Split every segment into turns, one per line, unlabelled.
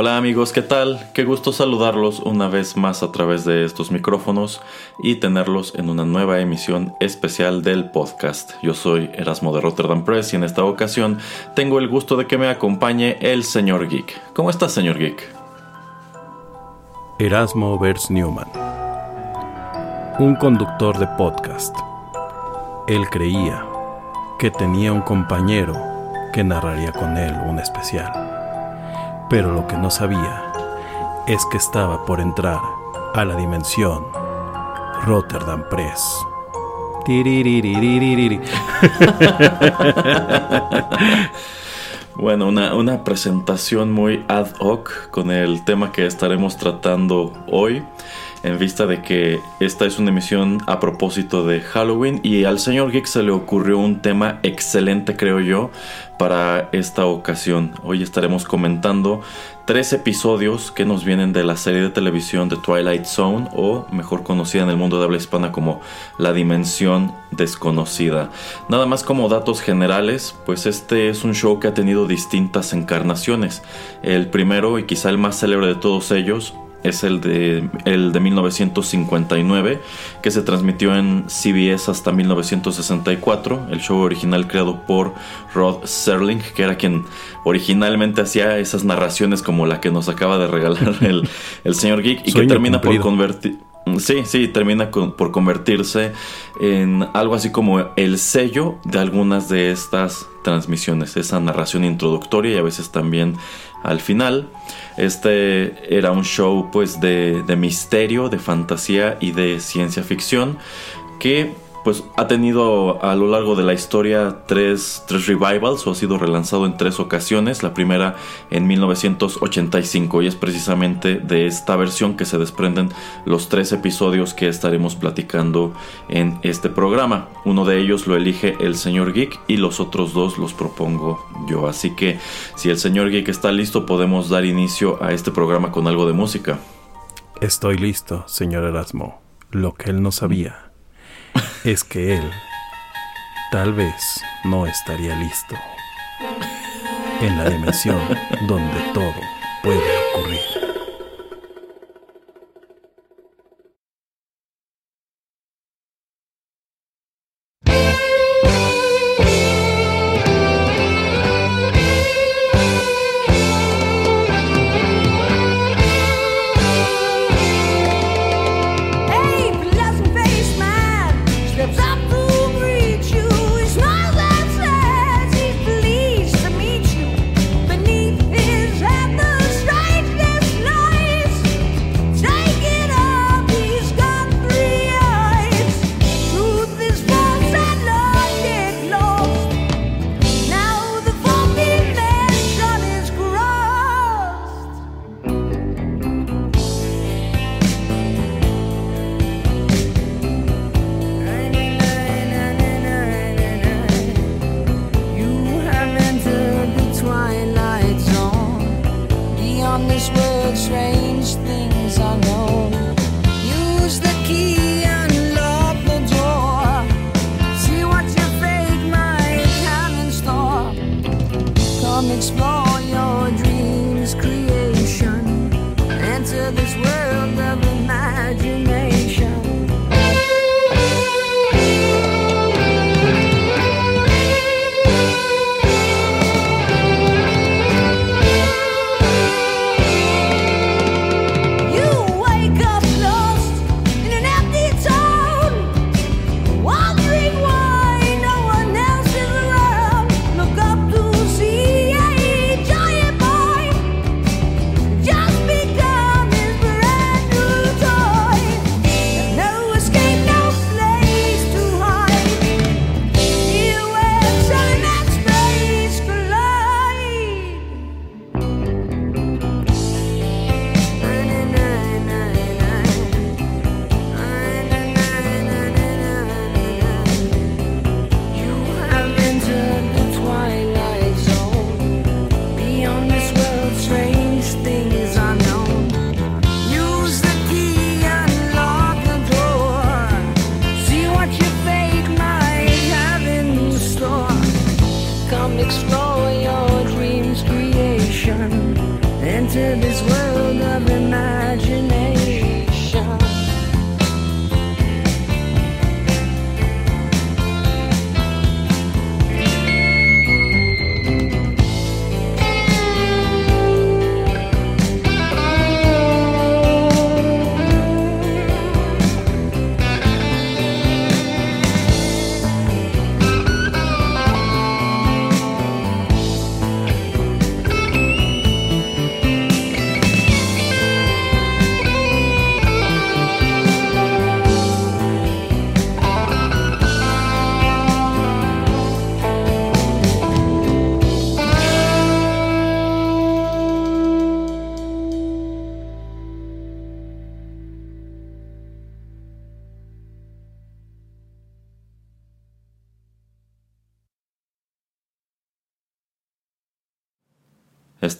Hola amigos, ¿qué tal? Qué gusto saludarlos una vez más a través de estos micrófonos y tenerlos en una nueva emisión especial del podcast. Yo soy Erasmo de Rotterdam Press y en esta ocasión tengo el gusto de que me acompañe el señor Geek. ¿Cómo estás, señor Geek?
Erasmo Vers Newman, un conductor de podcast. Él creía que tenía un compañero que narraría con él un especial pero lo que no sabía es que estaba por entrar a la dimensión Rotterdam Press.
bueno, una, una, presentación muy ad hoc con el tema que estaremos tratando hoy, en vista de que esta es una emisión a propósito de Halloween y al señor Geek se le ocurrió un tema excelente, creo yo, para esta ocasión. Hoy estaremos comentando tres episodios que nos vienen de la serie de televisión de Twilight Zone o mejor conocida en el mundo de habla hispana como La Dimensión Desconocida. Nada más como datos generales, pues este es un show que ha tenido distintas encarnaciones. El primero y quizá el más célebre de todos ellos es el de, el de 1959, que se transmitió en CBS hasta 1964, el show original creado por Rod Serling, que era quien originalmente hacía esas narraciones como la que nos acaba de regalar el, el señor Geek, y que termina por convertir... Sí, sí, termina por convertirse en algo así como el sello de algunas de estas transmisiones, esa narración introductoria y a veces también al final. Este era un show pues de, de misterio, de fantasía y de ciencia ficción que pues ha tenido a lo largo de la historia tres, tres, revivals o ha sido relanzado en tres ocasiones. La primera en 1985 y es precisamente de esta versión que se desprenden los tres episodios que estaremos platicando en este programa. Uno de ellos lo elige el señor Geek y los otros dos los propongo yo. Así que si el señor Geek está listo podemos dar inicio a este programa con algo de música.
Estoy listo, señor Erasmo. Lo que él no sabía es que él tal vez no estaría listo en la dimensión donde todo puede ocurrir.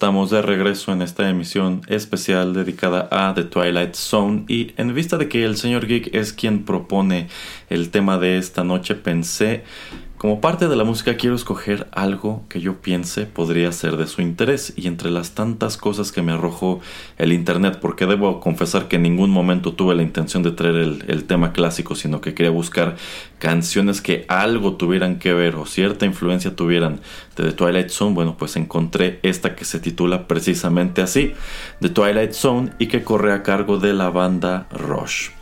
Estamos de regreso en esta emisión especial dedicada a The Twilight Zone y en vista de que el señor Geek es quien propone el tema de esta noche pensé como parte de la música quiero escoger algo que yo piense podría ser de su interés y entre las tantas cosas que me arrojó el internet, porque debo confesar que en ningún momento tuve la intención de traer el, tema clásico, sino que quería buscar canciones que algo tuvieran que ver o cierta influencia tuvieran de The Twilight Zone, bueno pues encontré esta que se titula precisamente así, The Twilight Zone y que corre a cargo de la banda Rush.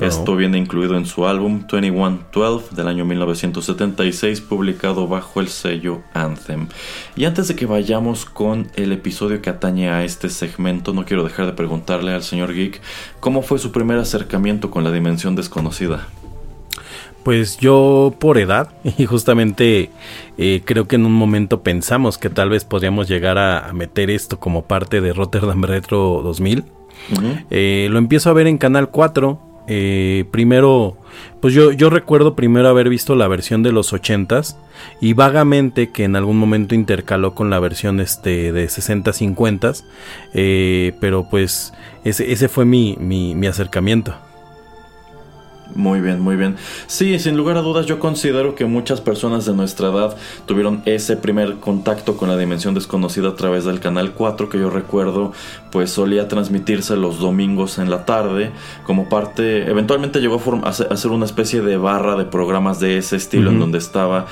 No. Esto viene incluido en su álbum 2112 del año 1976, publicado bajo el sello Anthem. Y antes de que vayamos con el episodio que atañe a este segmento, no quiero dejar de preguntarle al señor Geek cómo fue su primer acercamiento con la dimensión desconocida.
Pues yo por edad, y justamente eh, creo que en un momento pensamos que tal vez podríamos llegar a, a meter esto como parte de Rotterdam Retro 2000. Uh -huh. eh, lo empiezo a ver en Canal 4, eh, primero, pues yo, yo recuerdo primero haber visto la versión de los 80s y vagamente que en algún momento intercaló con la versión este, de 60-50s, eh, pero pues ese, ese fue mi, mi, mi acercamiento.
Muy bien, muy bien. Sí, sin lugar a dudas yo considero que muchas personas de nuestra edad tuvieron ese primer contacto con la dimensión desconocida a través del canal 4 que yo recuerdo pues solía transmitirse los domingos en la tarde como parte, eventualmente llegó a, ser una especie de barra de programas de ese estilo uh -huh. en donde estaba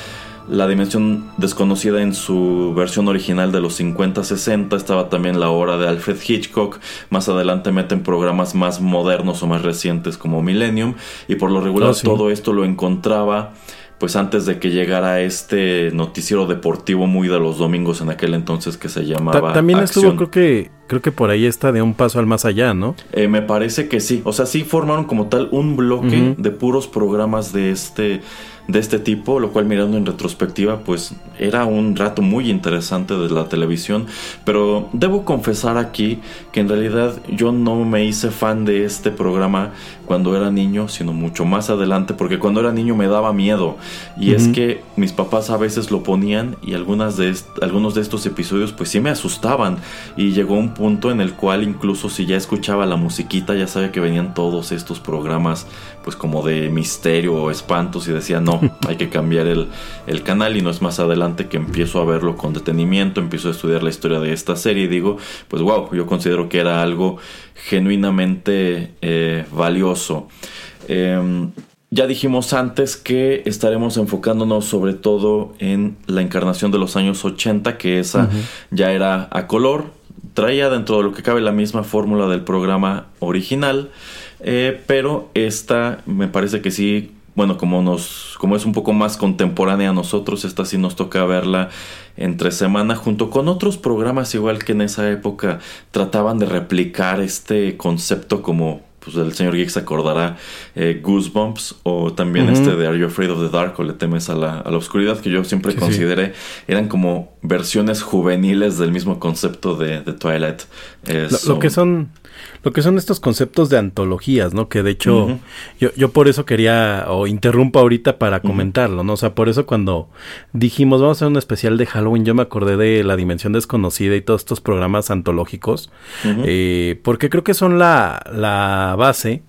la dimensión desconocida en su versión original de los 50-60 estaba también la hora de Alfred Hitchcock más adelante meten programas más modernos o más recientes como Millennium y por lo regular oh, sí. todo esto lo encontraba pues antes de que llegara este noticiero deportivo muy de los domingos en aquel entonces que se llamaba
Ta también Acción. estuvo creo que creo que por ahí está de un paso al más allá no
eh, me parece que sí o sea sí formaron como tal un bloque uh -huh. de puros programas de este de este tipo, lo cual mirando en retrospectiva pues era un rato muy interesante de la televisión, pero debo confesar aquí que en realidad yo no me hice fan de este programa cuando era niño, sino mucho más adelante, porque cuando era niño me daba miedo. Y uh -huh. es que mis papás a veces lo ponían y algunas de algunos de estos episodios pues sí me asustaban. Y llegó un punto en el cual incluso si ya escuchaba la musiquita ya sabía que venían todos estos programas pues como de misterio o espantos y decía no, hay que cambiar el, el, canal y no es más adelante que empiezo a verlo con detenimiento, empiezo a estudiar la historia de esta serie y digo, pues wow, yo considero que era algo genuinamente eh, valioso. Eh, ya dijimos antes que estaremos enfocándonos sobre todo en la encarnación de los años 80, que esa uh -huh. ya era a color, traía dentro de lo que cabe la misma fórmula del programa original, eh, pero esta me parece que sí bueno, como nos, como es un poco más contemporánea a nosotros, esta sí nos toca verla entre semana junto con otros programas igual que en esa época trataban de replicar este concepto como pues el señor Geek se acordará eh, Goosebumps o también uh -huh. este de Are You Afraid of the Dark o Le temes a la, a la oscuridad que yo siempre sí, consideré sí. eran como versiones juveniles del mismo concepto de, de Twilight.
Eh, lo, lo, que son lo que son estos conceptos de antologías, ¿no? Que de hecho uh -huh. yo, yo por eso quería o interrumpo ahorita para comentarlo, ¿no? O sea, por eso cuando dijimos vamos a hacer un especial de Halloween, yo me acordé de La Dimensión Desconocida y todos estos programas antológicos, uh -huh. eh, porque creo que son la, la base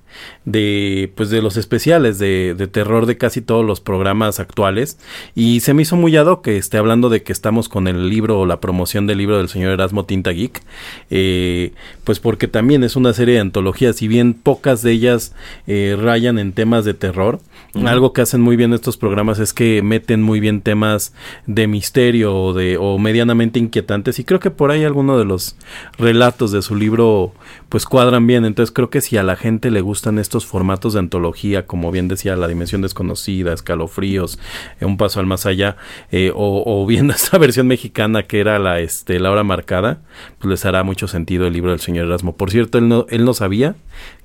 de pues de los especiales de, de, terror de casi todos los programas actuales. Y se me hizo muy ado que esté hablando de que estamos con el libro o la promoción del libro del señor Erasmo Tinta Geek eh, pues porque también es una serie de antologías si bien pocas de ellas eh, rayan en temas de terror. Algo que hacen muy bien estos programas es que meten muy bien temas de misterio o de o medianamente inquietantes y creo que por ahí algunos de los relatos de su libro pues cuadran bien. Entonces creo que si a la gente le estos formatos de antología, como bien decía, La Dimensión Desconocida, Escalofríos, eh, Un Paso al Más Allá, eh, o, o, viendo esta versión mexicana que era la, este, la hora marcada, pues les hará mucho sentido el libro del señor Erasmo. Por cierto, él no, él no sabía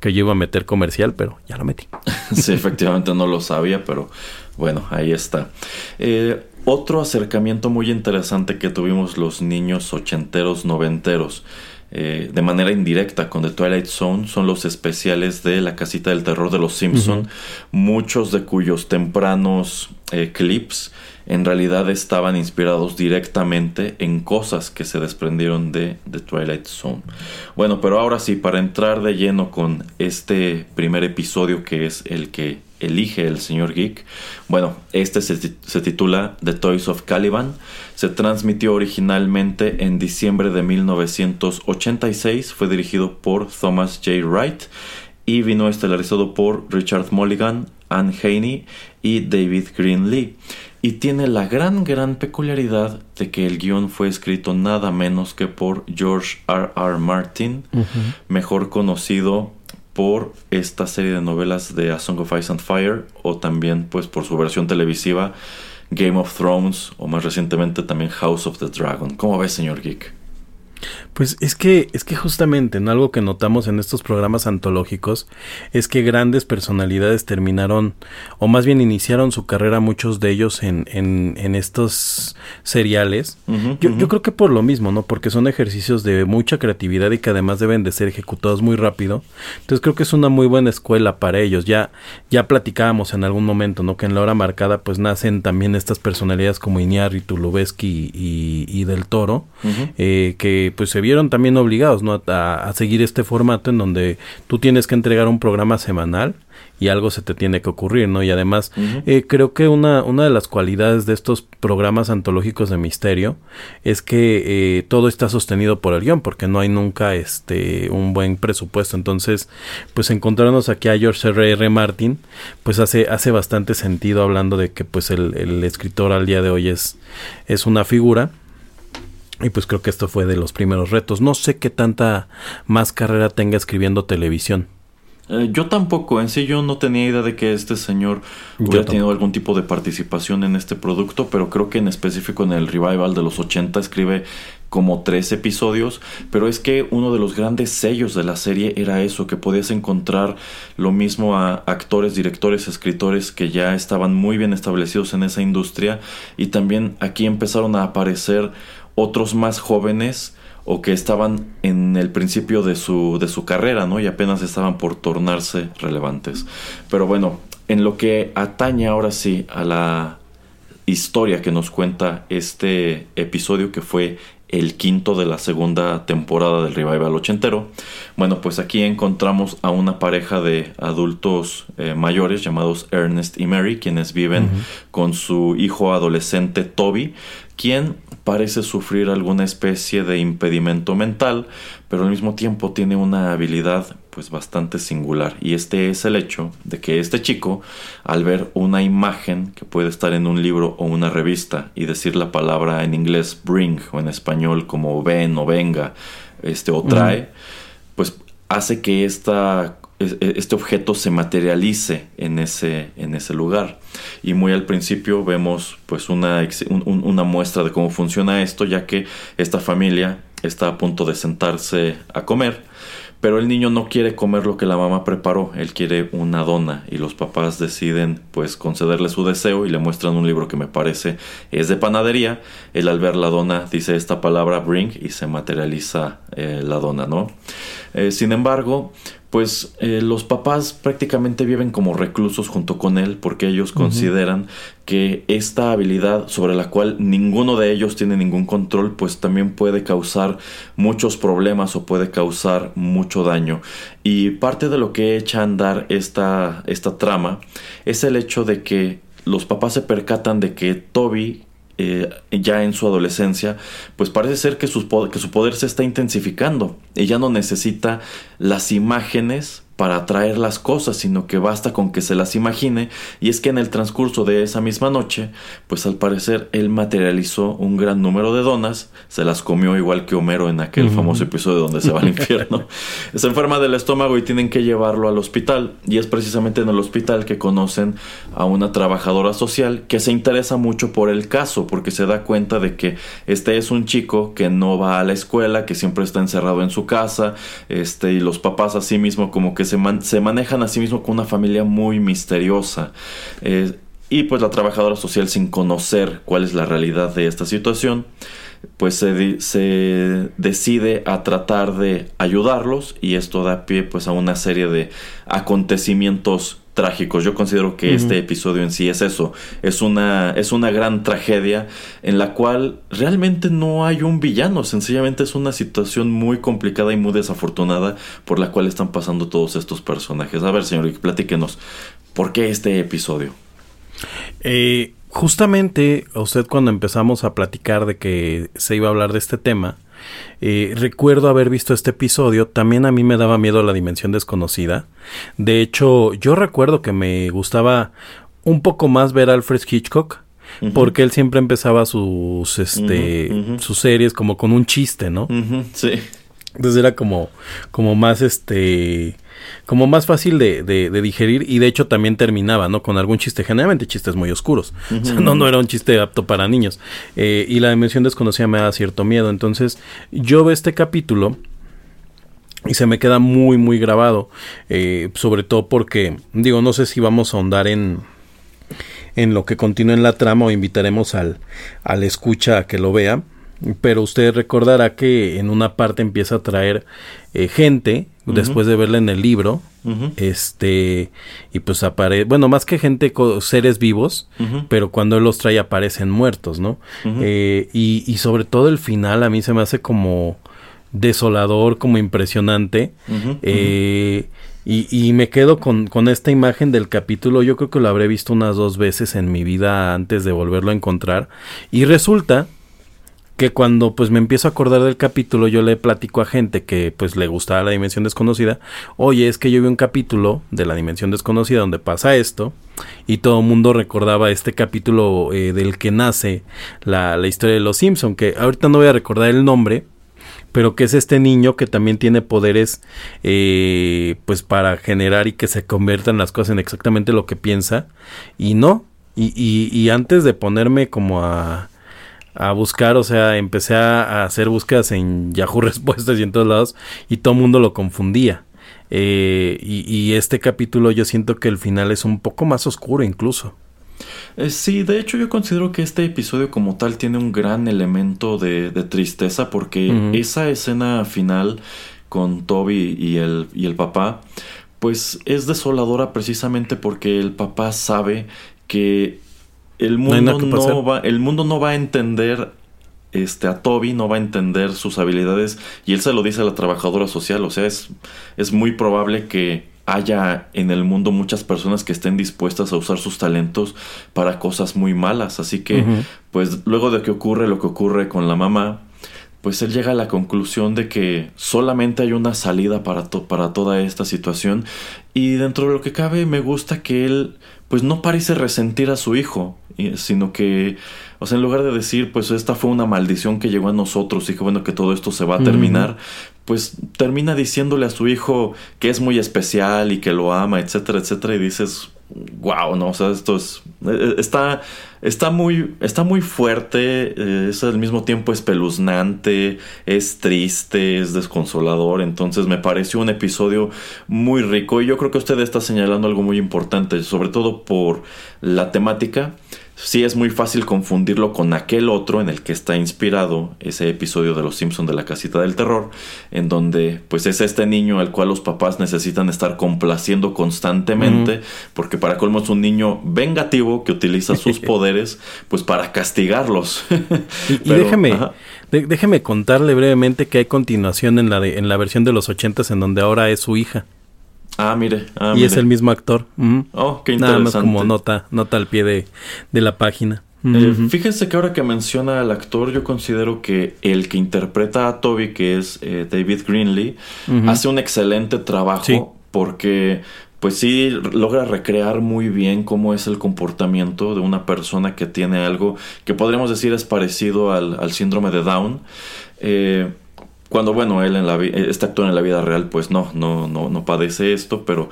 que yo iba a meter comercial, pero ya lo metí.
sí, efectivamente no lo sabía, pero bueno, ahí está. Eh, otro acercamiento muy interesante que tuvimos los niños ochenteros, noventeros eh, de manera indirecta con The Twilight Zone son los especiales de La Casita del Terror de los Simpson, muchos de cuyos tempranos eh, clips en realidad estaban inspirados directamente en cosas que se desprendieron de The Twilight Zone. Bueno, pero ahora sí, para entrar de lleno con este primer episodio que es el que elige el señor Geek. Bueno, este se, se, titula The Toys of Caliban. Se transmitió originalmente en diciembre de 1986. Fue dirigido por Thomas J. Wright y vino estelarizado por Richard Mulligan, Anne Haney y David Green Lee. Y tiene la gran, gran peculiaridad de que el guion fue escrito nada menos que por George R. R. Martin, uh -huh. mejor conocido por esta serie de novelas de A Song of Ice and Fire o también pues por su versión televisiva Game of Thrones o más recientemente también House of the Dragon. ¿Cómo ves, señor Geek?
Pues es que, es que justamente en algo que notamos en estos programas antológicos es que grandes personalidades terminaron, o más bien iniciaron su carrera, muchos de ellos en, en, en estos seriales. Uh -huh, yo, uh -huh. yo, creo que por lo mismo, ¿no? Porque son ejercicios de mucha creatividad y que además deben de ser ejecutados muy rápido. Entonces creo que es una muy buena escuela para ellos. Ya, ya platicábamos en algún momento, ¿no? Que en la hora marcada pues nacen también estas personalidades como Iñárritu, Lubeski y, y, Del Toro, uh -huh. eh, que pues se vieron también obligados ¿no? a, a, seguir este formato en donde tú tienes que entregar un programa semanal y algo se te tiene que ocurrir, ¿no? Y además uh -huh. eh, creo que una, una de las cualidades de estos programas antológicos de misterio es que eh, todo está sostenido por el guion, porque no hay nunca este un buen presupuesto. Entonces, pues encontrarnos aquí a George R. R. Martin, pues hace, hace bastante sentido hablando de que pues el, el escritor al día de hoy es, es una figura y pues creo que esto fue de los primeros retos. No sé qué tanta más carrera tenga escribiendo televisión.
Eh, yo tampoco, en sí yo no tenía idea de que este señor hubiera tenido algún tipo de participación en este producto, pero creo que en específico en el revival de los 80 escribe como tres episodios, pero es que uno de los grandes sellos de la serie era eso, que podías encontrar lo mismo a actores, directores, escritores que ya estaban muy bien establecidos en esa industria y también aquí empezaron a aparecer otros más jóvenes o que estaban en el principio de su, de su carrera, ¿no? Y apenas estaban por tornarse relevantes. Pero bueno, en lo que atañe ahora sí a la historia que nos cuenta este episodio que fue el quinto de la segunda temporada del revival ochentero. Bueno, pues aquí encontramos a una pareja de adultos eh, mayores llamados Ernest y Mary, quienes viven uh -huh. con su hijo adolescente Toby, quien parece sufrir alguna especie de impedimento mental, pero al mismo tiempo tiene una habilidad pues bastante singular. Y este es el hecho de que este chico al ver una imagen que puede estar en un libro o una revista y decir la palabra en inglés bring o en español como ven o venga este o trae pues hace que esta este objeto se materialice en ese, en ese lugar. Y muy al principio vemos pues una, un, una muestra de cómo funciona esto, ya que esta familia está a punto de sentarse a comer, pero el niño no quiere comer lo que la mamá preparó, él quiere una dona y los papás deciden pues concederle su deseo y le muestran un libro que me parece es de panadería, él al ver la dona dice esta palabra bring y se materializa eh, la dona, ¿no? Eh, sin embargo, pues eh, los papás prácticamente viven como reclusos junto con él porque ellos consideran que esta habilidad sobre la cual ninguno de ellos tiene ningún control pues también puede causar muchos problemas o puede causar mucho daño. Y parte de lo que echa a andar esta, esta trama es el hecho de que los papás se percatan de que Toby eh, ya en su adolescencia, pues parece ser que, que su poder se está intensificando. Ella no necesita las imágenes para atraer las cosas, sino que basta con que se las imagine, y es que en el transcurso de esa misma noche, pues al parecer él materializó un gran número de donas, se las comió igual que Homero en aquel famoso episodio donde se va al infierno, se enferma del estómago y tienen que llevarlo al hospital, y es precisamente en el hospital que conocen a una trabajadora social que se interesa mucho por el caso, porque se da cuenta de que este es un chico que no va a la escuela, que siempre está encerrado en su casa, este, y los papás así mismo como que se, manejan a sí mismos con una familia muy misteriosa. Eh, y pues la trabajadora social sin conocer cuál es la realidad de esta situación, pues se, se, decide a tratar de ayudarlos y esto da pie pues a una serie de acontecimientos trágicos. Yo considero que este episodio en sí es eso, es una, es una gran tragedia en la cual realmente no hay un villano, sencillamente es una situación muy complicada y muy desafortunada por la cual están pasando todos estos personajes. A ver, señor, platíquenos, ¿por qué este episodio?
Eh, justamente, usted cuando empezamos a platicar de que se iba a hablar de este tema, eh, recuerdo haber visto este episodio, también a mí me daba miedo la dimensión desconocida. De hecho, yo recuerdo que me gustaba un poco más ver a Alfred Hitchcock. Porque él siempre empezaba sus, este, sus series como con un chiste, ¿no?
sí.
Entonces era como, como más, este, como más fácil de, de, digerir y de hecho también terminaba, ¿no? Con algún chiste, generalmente chistes muy oscuros. O sea, no, no era un chiste apto para niños. Eh, y la dimensión desconocida me da cierto miedo. Entonces, yo veo este capítulo y se me queda muy, muy grabado. Eh, sobre todo porque, digo, no sé si vamos a ahondar en, en lo que continúa en la trama o invitaremos al, al escucha a que lo vea. Pero usted recordará que en una parte empieza a traer eh, gente después de verla en el libro. Este, y pues aparece, bueno, más que gente, seres vivos, pero cuando él los trae aparecen muertos, ¿no? Eh, y, y, sobre todo el final a mí se me hace como desolador, como impresionante. Eh, y, y, me quedo con, con, esta imagen del capítulo. Yo creo que lo habré visto unas dos veces en mi vida antes de volverlo a encontrar. Y resulta que cuando pues me empiezo a acordar del capítulo yo le platico a gente que pues le gustaba la dimensión desconocida, oye es que yo vi un capítulo de la dimensión desconocida donde pasa esto y todo el mundo recordaba este capítulo eh, del que nace la, la historia de los Simpson, que ahorita no voy a recordar el nombre, pero que es este niño que también tiene poderes eh, pues para generar y que se conviertan las cosas en exactamente lo que piensa. Y no y, y, y antes de ponerme como a a buscar, o sea, empecé a, hacer búsquedas en Yahoo Respuestas y en todos lados y todo el mundo lo confundía. Eh, y, este capítulo yo siento que el final es un poco más oscuro incluso.
Eh, sí, de hecho yo considero que este episodio como tal tiene un gran elemento de, tristeza porque esa escena final con Toby y el, y el papá pues es desoladora precisamente porque el papá sabe que el mundo no, va, el mundo no va a entender este, a Toby no va a entender sus habilidades y él se lo dice a la trabajadora social, o sea, es, es muy probable que haya en el mundo muchas personas que estén dispuestas a usar sus talentos para cosas muy malas, así que pues luego de que ocurre lo que ocurre con la mamá, pues él llega a la conclusión de que solamente hay una salida para, para toda esta situación y dentro de lo que cabe me gusta que él pues no parece resentir a su hijo, sino que, o sea, en lugar de decir, pues esta fue una maldición que llegó a nosotros y que bueno que todo esto se va a terminar, pues termina diciéndole a su hijo que es muy especial y que lo ama, etcétera, etcétera, y dices, wow, no, o sea, esto es, e, e, está, está muy, está muy fuerte, eh, es al mismo tiempo espeluznante, es triste, es desconsolador, entonces me pareció un episodio muy rico y yo creo que usted está señalando algo muy importante, sobre todo por la temática sí es muy fácil confundirlo con aquel otro en el que está inspirado ese episodio de Los Simpson de la casita del terror, en donde pues es este niño al cual los papás necesitan estar complaciendo constantemente, porque para colmo es un niño vengativo que utiliza sus poderes pues para castigarlos.
y, déjeme, déjeme contarle brevemente que hay continuación en la, de, en la versión de los ochentas en donde ahora es su hija.
Ah, mire. Ah,
y es el mismo actor.
Oh, qué interesante.
Nada más como nota, nota al pie de, la página.
Eh, fíjense que ahora que menciona al actor, yo considero que el que interpreta a Toby, que es eh, David Greenlee, hace un excelente trabajo porque pues sí logra recrear muy bien cómo es el comportamiento de una persona que tiene algo que podríamos decir es parecido al, al síndrome de Down. Eh, cuando, bueno, él en la este actor en la vida real, pues no, no, no, no padece esto, pero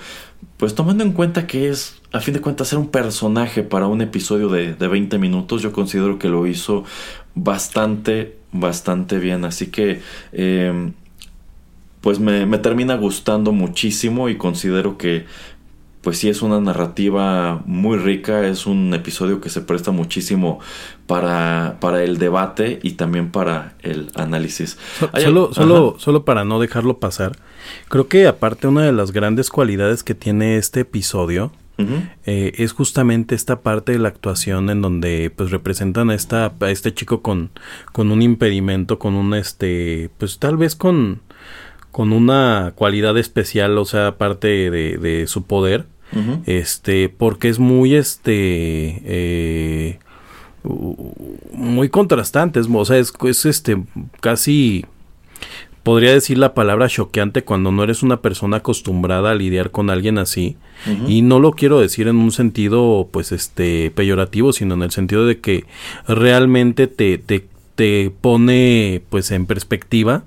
pues tomando en cuenta que es, a fin de cuentas, ser un personaje para un episodio de, de 20 minutos, yo considero que lo hizo bastante, bastante bien. Así que, em, pues me, me termina gustando muchísimo y considero que pues sí es una narrativa muy rica, es un episodio que se presta muchísimo para, para el debate y también para el análisis.
solo, solo, solo para no dejarlo pasar, creo que aparte una de las grandes cualidades que tiene este episodio eh, es justamente esta parte de la actuación en donde pues representan a, esta, a este chico con, con un impedimento, con un este, pues tal vez con con una cualidad especial, o sea, aparte de, de su poder, este, porque es muy, este, eh, muy contrastante, o sea, es, es, este, casi, podría decir la palabra choqueante cuando no eres una persona acostumbrada a lidiar con alguien así, y no lo quiero decir en un sentido, pues, este, peyorativo, sino en el sentido de que realmente te, te, te pone, pues, en perspectiva,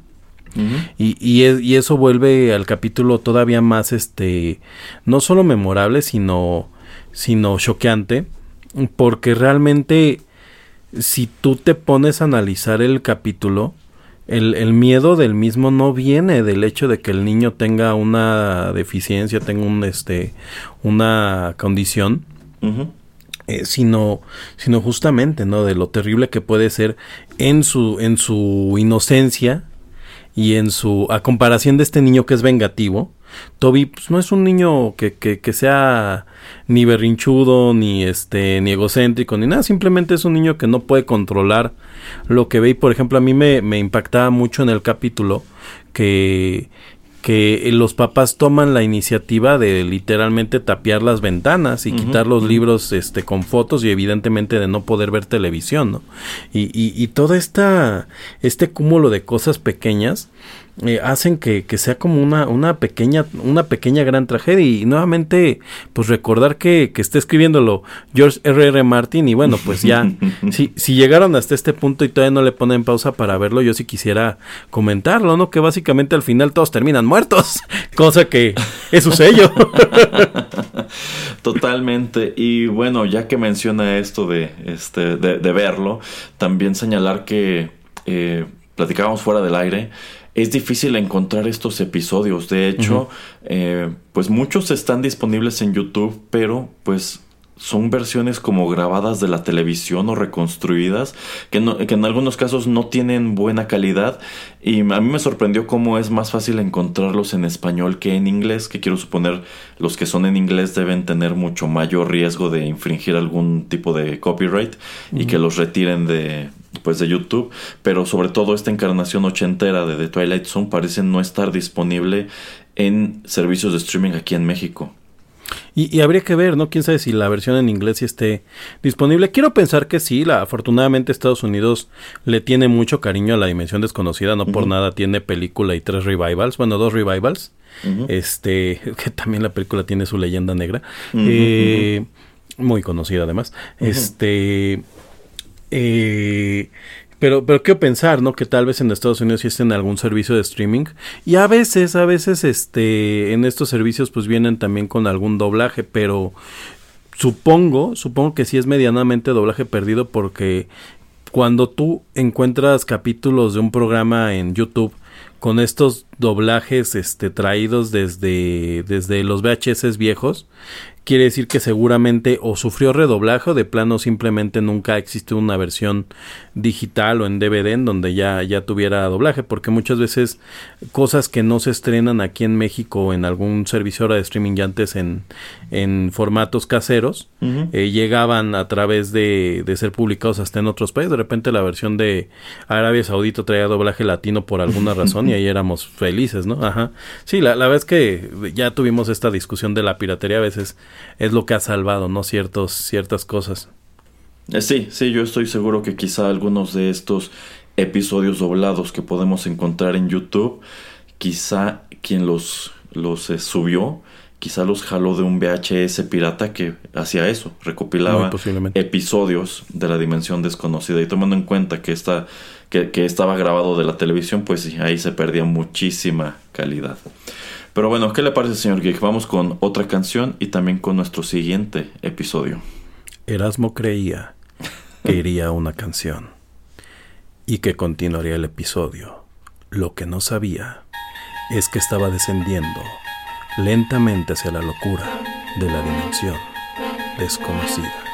y, y, eso vuelve al capítulo todavía más, este, no solo memorable, sino, sino choqueante, porque realmente, si tú te pones a analizar el capítulo, el, el, miedo del mismo no viene del hecho de que el niño tenga una deficiencia, tenga un, este, una condición, eh, sino, sino justamente, ¿no? De lo terrible que puede ser en su, en su inocencia, y en su a comparación de este niño que es vengativo, Toby pues, no es un niño que, que, que, sea ni berrinchudo, ni este, ni egocéntrico, ni nada, simplemente es un niño que no puede controlar lo que ve. Y por ejemplo, a mí me, me impactaba mucho en el capítulo que que los papás toman la iniciativa de literalmente tapiar las ventanas y quitar los libros este con fotos y evidentemente de no poder ver televisión, ¿no? Y, y, y todo esta, este cúmulo de cosas pequeñas eh, hacen que, que, sea como una, una pequeña, una pequeña gran tragedia. Y nuevamente, pues recordar que, que está escribiéndolo George R. R. Martin. Y bueno, pues ya, si, si llegaron hasta este punto y todavía no le ponen pausa para verlo, yo sí quisiera comentarlo, ¿no? Que básicamente al final todos terminan muertos. Cosa que es su sello.
Totalmente. Y bueno, ya que menciona esto de, este, de, de verlo, también señalar que eh, platicábamos fuera del aire es difícil encontrar estos episodios. De hecho, eh, pues muchos están disponibles en YouTube, pero pues son versiones como grabadas de la televisión o reconstruidas, que, que, en algunos casos no tienen buena calidad. Y a mí me sorprendió cómo es más fácil encontrarlos en español que en inglés, que quiero suponer los que son en inglés deben tener mucho mayor riesgo de infringir algún tipo de copyright y que los retiren de, pues de YouTube, pero sobre todo esta encarnación ochentera de The Twilight Zone parece no estar disponible en servicios de streaming aquí en México.
Y, habría que ver, ¿no? Quién sabe si la versión en inglés sí esté disponible. Quiero pensar que sí, la, afortunadamente Estados Unidos le tiene mucho cariño a la dimensión desconocida, no por nada tiene película y tres revivals, bueno, dos revivals. Este, que también la película tiene su leyenda negra. Eh, muy conocida además. Este eh, pero, pero quiero pensar, ¿no? Que tal vez en Estados Unidos estén algún servicio de streaming. Y a veces, a veces, este, en estos servicios pues vienen también con algún doblaje, pero supongo, supongo que sí es medianamente doblaje perdido porque cuando tú encuentras capítulos de un programa en YouTube con estos doblajes este, traídos desde, desde los VHS viejos quiere decir que seguramente o sufrió redoblaje o de plano simplemente nunca existió una versión digital o en DVD en donde ya, ya tuviera doblaje, porque muchas veces cosas que no se estrenan aquí en México en algún servicio de streaming ya antes en, en formatos caseros, eh, llegaban a través de, de ser publicados hasta en otros países. De repente la versión de Arabia Saudita traía doblaje latino por alguna razón y ahí éramos felices, ¿no? Ajá. Sí, la, la verdad es que ya tuvimos esta discusión de la piratería a veces es lo que ha salvado, ¿no? Ciertos, ciertas cosas.
Eh, sí, sí, yo estoy seguro que quizá algunos de estos episodios doblados que podemos encontrar en YouTube, quizá quien los, los eh, subió, quizá los jaló de un VHS pirata que hacía eso, recopilaba episodios de la dimensión desconocida y tomando en cuenta que, esta, que, que estaba grabado de la televisión, pues ahí se perdía muchísima calidad. Pero bueno, ¿qué le parece, señor Geek? Vamos con otra canción y también con nuestro siguiente episodio.
Erasmo creía que iría una canción y que continuaría el episodio. Lo que no sabía es que estaba descendiendo lentamente hacia la locura de la dimensión desconocida.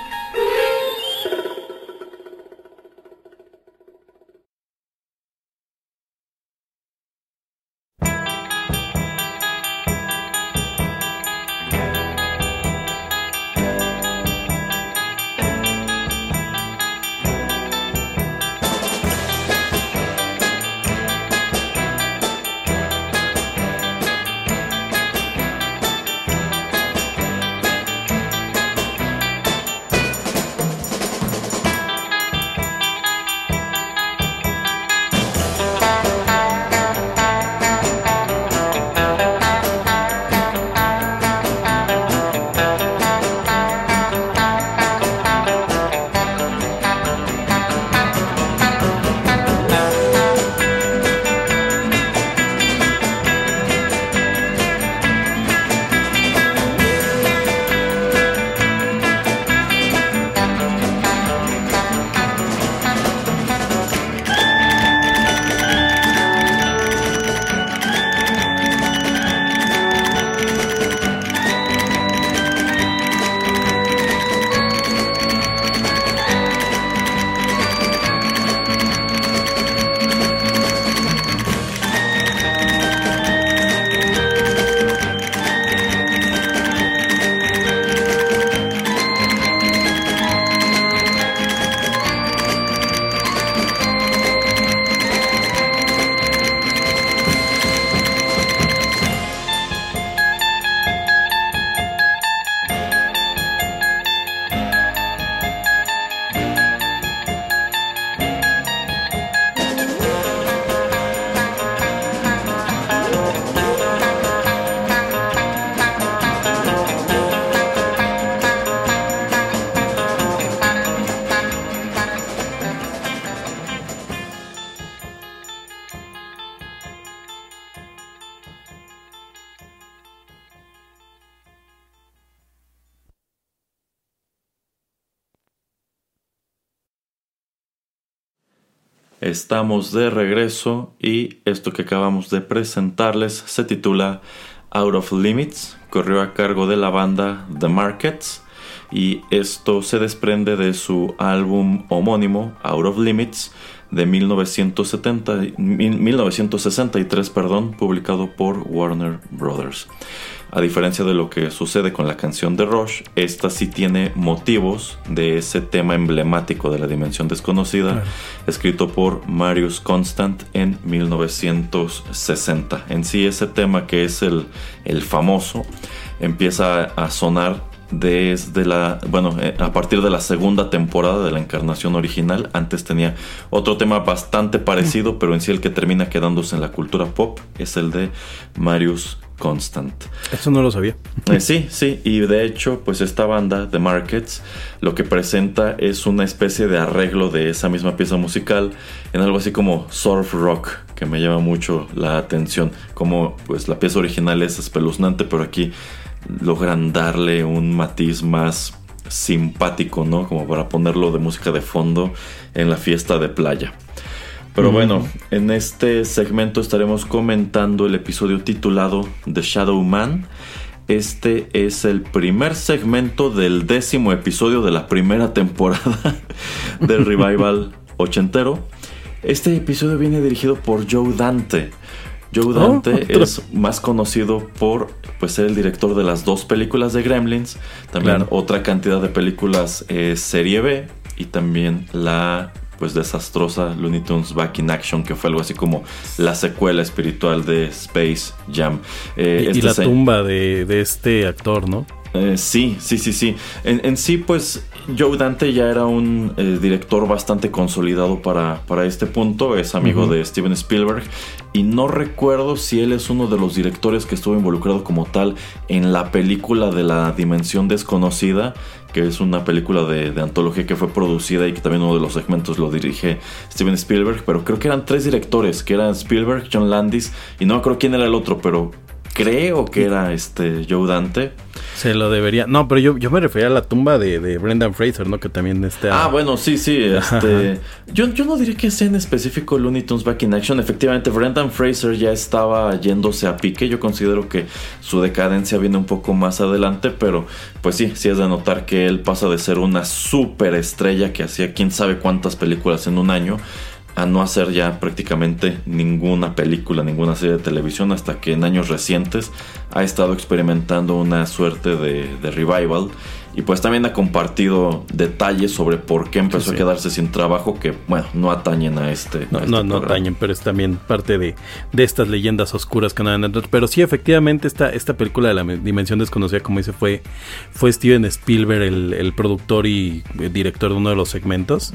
Estamos de regreso y esto que acabamos de presentarles se titula Out of Limits, corrió a cargo de la banda The Markets y esto se desprende de su álbum homónimo Out of Limits de 1970, 1963, perdón, publicado por Warner Brothers. A diferencia de lo que sucede con la canción de Rush, esta sí tiene motivos de ese tema emblemático de la dimensión desconocida, escrito por Marius Constant en 1960. En sí ese tema que es el, el famoso empieza a sonar desde la, bueno, eh, a partir de la segunda temporada de la encarnación original. Antes tenía otro tema bastante parecido, pero en sí el que termina quedándose en la cultura pop es el de Marius Constant.
Eso no lo sabía.
Eh, sí, sí, y de hecho, pues esta banda, The Markets, lo que presenta es una especie de arreglo de esa misma pieza musical en algo así como surf rock, que me llama mucho la atención. Como pues la pieza original es espeluznante, pero aquí logran darle un matiz más simpático, ¿no? Como para ponerlo de música de fondo en la fiesta de playa. Pero bueno, en este segmento estaremos comentando el episodio titulado The Shadow Man. Este es el primer segmento del décimo episodio de la primera temporada del revival ochentero. Este episodio viene dirigido por Joe Dante. Joe
Oh,
Dante es más conocido por pues, ser el director de las dos películas de Gremlins, también
Claro.
otra cantidad de películas eh, serie B y también la pues desastrosa Looney Tunes Back in Action que fue algo así como la secuela espiritual de Space Jam. Eh,
Y, y
este
la tumba de, de este actor, ¿no?
eh, sí, sí, sí, sí. En, en sí, pues Joe Dante ya era un eh, director bastante consolidado para, para este punto. Es amigo de Steven Spielberg. Y no recuerdo si él es uno de los directores que estuvo involucrado como tal en la película de la Dimensión Desconocida, que es una película de, de antología que fue producida y que también uno de los segmentos lo dirige Steven Spielberg. Pero creo que eran tres directores, que eran Spielberg, John Landis y no acuerdo quién era el otro, pero creo que era este Joe Dante.
Se lo debería. No, pero yo, yo me refería a la tumba de, de Brendan Fraser, ¿no? Que también este.
Ah, bueno, sí, sí. Este, yo, yo no diría que sea en específico Looney Tunes Back in Action. Efectivamente, Brendan Fraser ya estaba yéndose a pique. Yo considero que su decadencia viene un poco más adelante, pero pues sí, sí es de notar que él pasa de ser una super estrella que hacía quién sabe cuántas películas en un año a no hacer ya prácticamente ninguna película, ninguna serie de televisión, hasta que en años recientes ha estado experimentando una suerte de, de revival. Y pues también ha compartido detalles sobre por qué empezó
Sí,
a quedarse sin trabajo que, bueno, no atañen a este.
No,
a este
no, atañen, pero es también parte de, de estas leyendas oscuras que no han Pero sí, efectivamente, esta, esta película de la Dimensión Desconocida, como dice, fue, fue Steven Spielberg, el, el productor y eh, director de uno de los segmentos.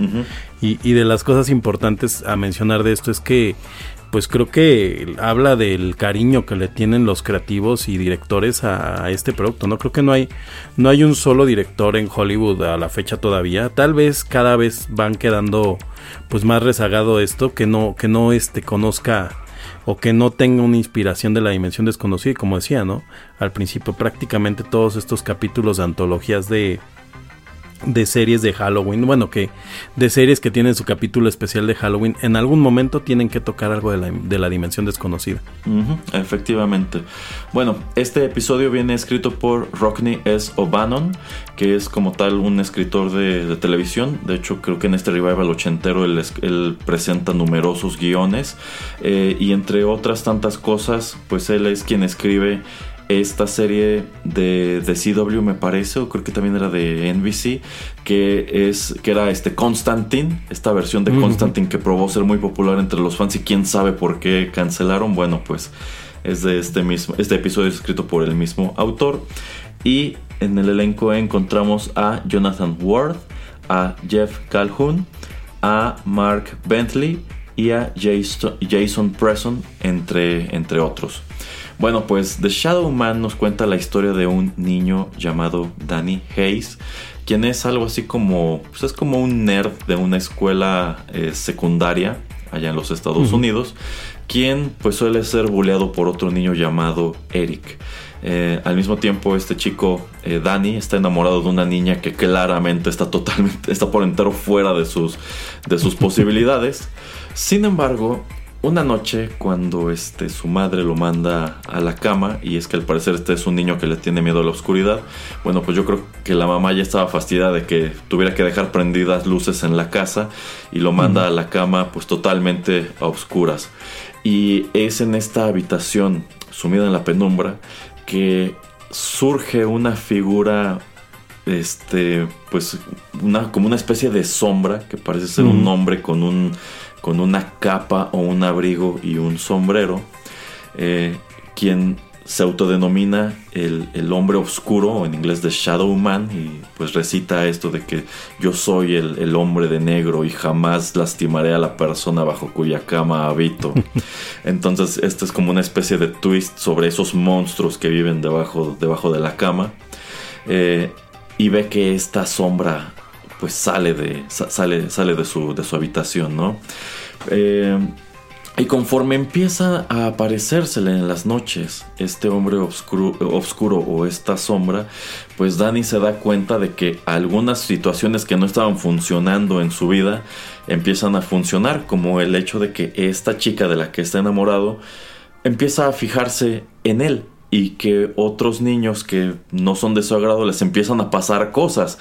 Y, y de las cosas importantes a mencionar de esto es que, pues creo que habla del cariño que le tienen los creativos y directores a, este producto. No creo que no hay, no hay un solo director en Hollywood a la fecha todavía. Tal vez cada vez van quedando, pues más rezagado esto, que no, que no este conozca o que no tenga una inspiración de la dimensión desconocida. Y como decía, ¿no? Al principio prácticamente todos estos capítulos de antologías de de series de Halloween, bueno, que de series que tienen su capítulo especial de Halloween, en algún momento tienen que tocar algo de la, de la dimensión desconocida.
Efectivamente. Bueno, este episodio viene escrito por Rockney S. O'Bannon, que es como tal un escritor de, televisión. De hecho, creo que en este revival ochentero él, él presenta numerosos guiones. eh, y entre otras tantas cosas, pues él es quien escribe esta serie de, de CW me parece, o creo que también era de NBC, que es que era este Constantine, esta versión de. Constantine que probó ser muy popular entre los fans y quién sabe por qué cancelaron. Bueno, pues es de este mismo, este episodio es escrito por el mismo autor y en el elenco encontramos a Jonathan Ward, a Jeff Calhoun, a Mark Bentley y a Jason, Jason Presson, entre, entre otros. Bueno, pues The Shadow Man nos cuenta la historia de un niño llamado Danny Hayes, quien es algo así como, pues es como un nerd de una escuela eh, secundaria allá en los Estados. Unidos, quien pues suele ser bulleado por otro niño llamado Eric. Eh, al mismo tiempo, este chico, eh, Danny, está enamorado de una niña que claramente está totalmente, está por entero fuera de sus, de sus posibilidades. Sin embargo, una noche cuando este, su madre lo manda a la cama y es que al parecer este es un niño que le tiene miedo a la oscuridad, bueno pues yo creo que la mamá ya estaba fastidiada de que tuviera que dejar prendidas luces en la casa y lo manda a la cama pues totalmente a oscuras. Y es en esta habitación sumida en la penumbra que surge una figura este pues una como una especie de sombra que parece ser un hombre con un con una capa o un abrigo y un sombrero eh, quien se autodenomina el, el hombre oscuro o en inglés de Shadow Man y pues recita esto de que yo soy el, el hombre de negro y jamás lastimaré a la persona bajo cuya cama habito. Entonces esto es como una especie de twist sobre esos monstruos que viven debajo, debajo de la cama eh, y ve que esta sombra pues sale de, sa- sale, sale de, su, de su habitación, ¿no? Eh, Y conforme empieza a aparecérsele en las noches este hombre oscuro, oscuro, o esta sombra, pues Dani se da cuenta de que algunas situaciones que no estaban funcionando en su vida empiezan a funcionar, como el hecho de que esta chica de la que está enamorado empieza a fijarse en él y que otros niños que no son de su agrado les empiezan a pasar cosas.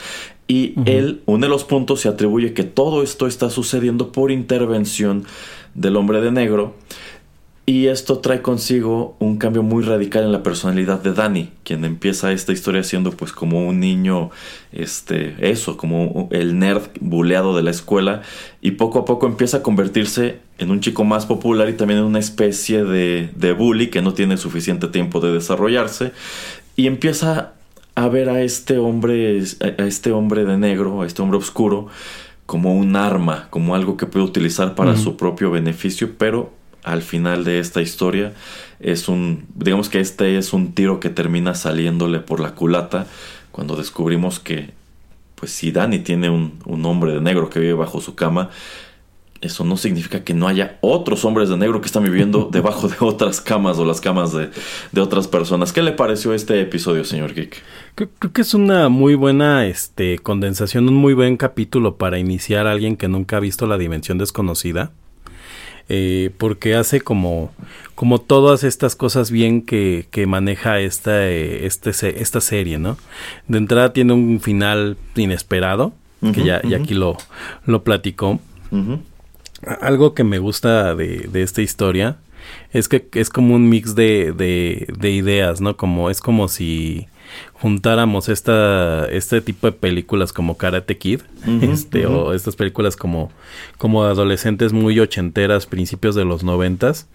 Y él une los puntos y atribuye que todo esto está sucediendo por intervención del hombre de negro. Y esto trae consigo un cambio muy radical en la personalidad de Danny, quien empieza esta historia siendo pues como un niño, este, eso, como el nerd buleado de la escuela, y poco a poco empieza a convertirse en un chico más popular y también en una especie de, de bully que no tiene suficiente tiempo de desarrollarse, y empieza a ver a este hombre, a este hombre de negro, a este hombre oscuro, como un arma, como algo que puede utilizar para su propio beneficio, pero al final de esta historia es un, digamos que este es un tiro que termina saliéndole por la culata cuando descubrimos que, pues si Danny tiene un, un hombre de negro que vive bajo su cama, eso no significa que no haya otros hombres de negro que están viviendo debajo de otras camas o las camas de, otras personas. ¿Qué le pareció este episodio, señor Geek?
Creo, que es una muy buena este, condensación, un muy buen capítulo para iniciar a alguien que nunca ha visto la dimensión desconocida. Eh, porque hace como, como todas estas cosas bien que, que maneja esta, eh, este, esta serie, ¿no? De entrada tiene un final inesperado, que ya, aquí lo, lo platicó algo que me gusta de, de, esta historia es que es como un mix de, de, de, ideas, ¿no? Como es como si juntáramos esta este tipo de películas como Karate Kid, este o estas películas como como adolescentes muy ochenteras, principios de los noventas,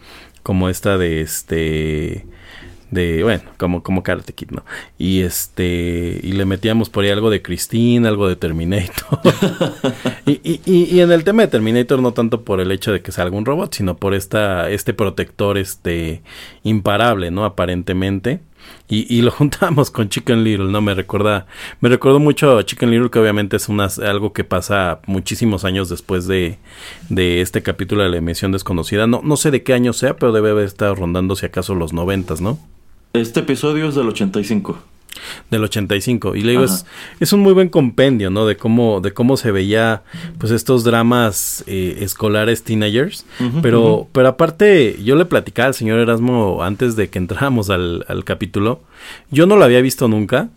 como esta de este de bueno como como Karate Kid no y este y le metíamos por ahí algo de Christine algo de Terminator. Y, y, y, en el tema de Terminator no tanto por el hecho de que salga un robot sino por esta este protector este imparable no aparentemente y, y, lo juntamos con Chicken Little, ¿no? Me recuerda, me recuerdo mucho a Chicken Little, que obviamente es una, algo que pasa muchísimos años después de, de este capítulo de la emisión desconocida. No, no sé de qué año sea, pero debe haber estado rondando si acaso los noventas, ¿no?
Este episodio es del 85.
Del 85. Y le digo, es, es, un muy buen compendio, ¿no? De cómo, de cómo se veía, pues, estos dramas eh, escolares teenagers. pero, pero aparte, yo le platicaba al señor Erasmo antes de que entráramos al, al capítulo. Yo no lo había visto nunca,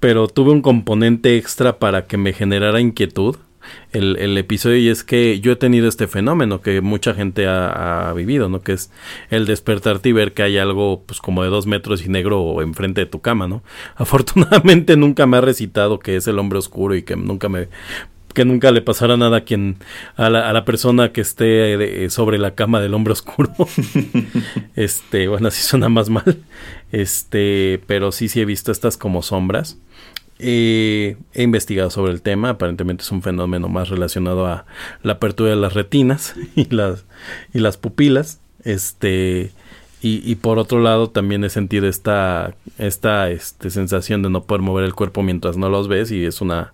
pero tuve un componente extra para que me generara inquietud el, el, episodio y es que yo he tenido este fenómeno que mucha gente ha, vivido, ¿no? Que es el despertarte y ver que hay algo pues como de dos metros y negro enfrente de tu cama, ¿no? Afortunadamente nunca me ha recitado que es el hombre oscuro y que nunca me que nunca le pasara nada a quien a la, a la persona que esté sobre la cama del hombre oscuro este bueno así suena más mal este pero sí sí he visto estas como sombras he investigado sobre el tema, aparentemente es un fenómeno más relacionado a la apertura de las retinas y las, y las pupilas. Este, y, y, por otro lado también he sentido esta, esta este, sensación de no poder mover el cuerpo mientras no los ves y es una...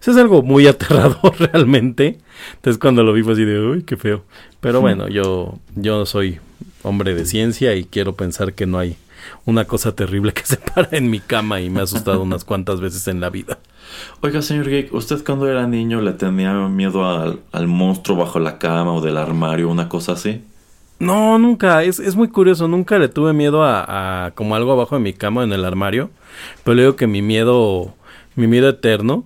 Es algo muy aterrador realmente. Entonces cuando lo vi fue así de, uy, qué feo. Pero bueno, yo, yo soy hombre de ciencia y quiero pensar que no hay una cosa terrible que se para en mi cama y me ha asustado unas cuantas veces en la vida.
Oiga, señor Geek, ¿usted cuando era niño le tenía miedo al, al monstruo bajo la cama o del armario, una cosa así?
No, nunca. Es, es muy curioso. Nunca le tuve miedo a, a, como algo abajo de mi cama en el armario. Pero le digo que mi miedo, mi miedo eterno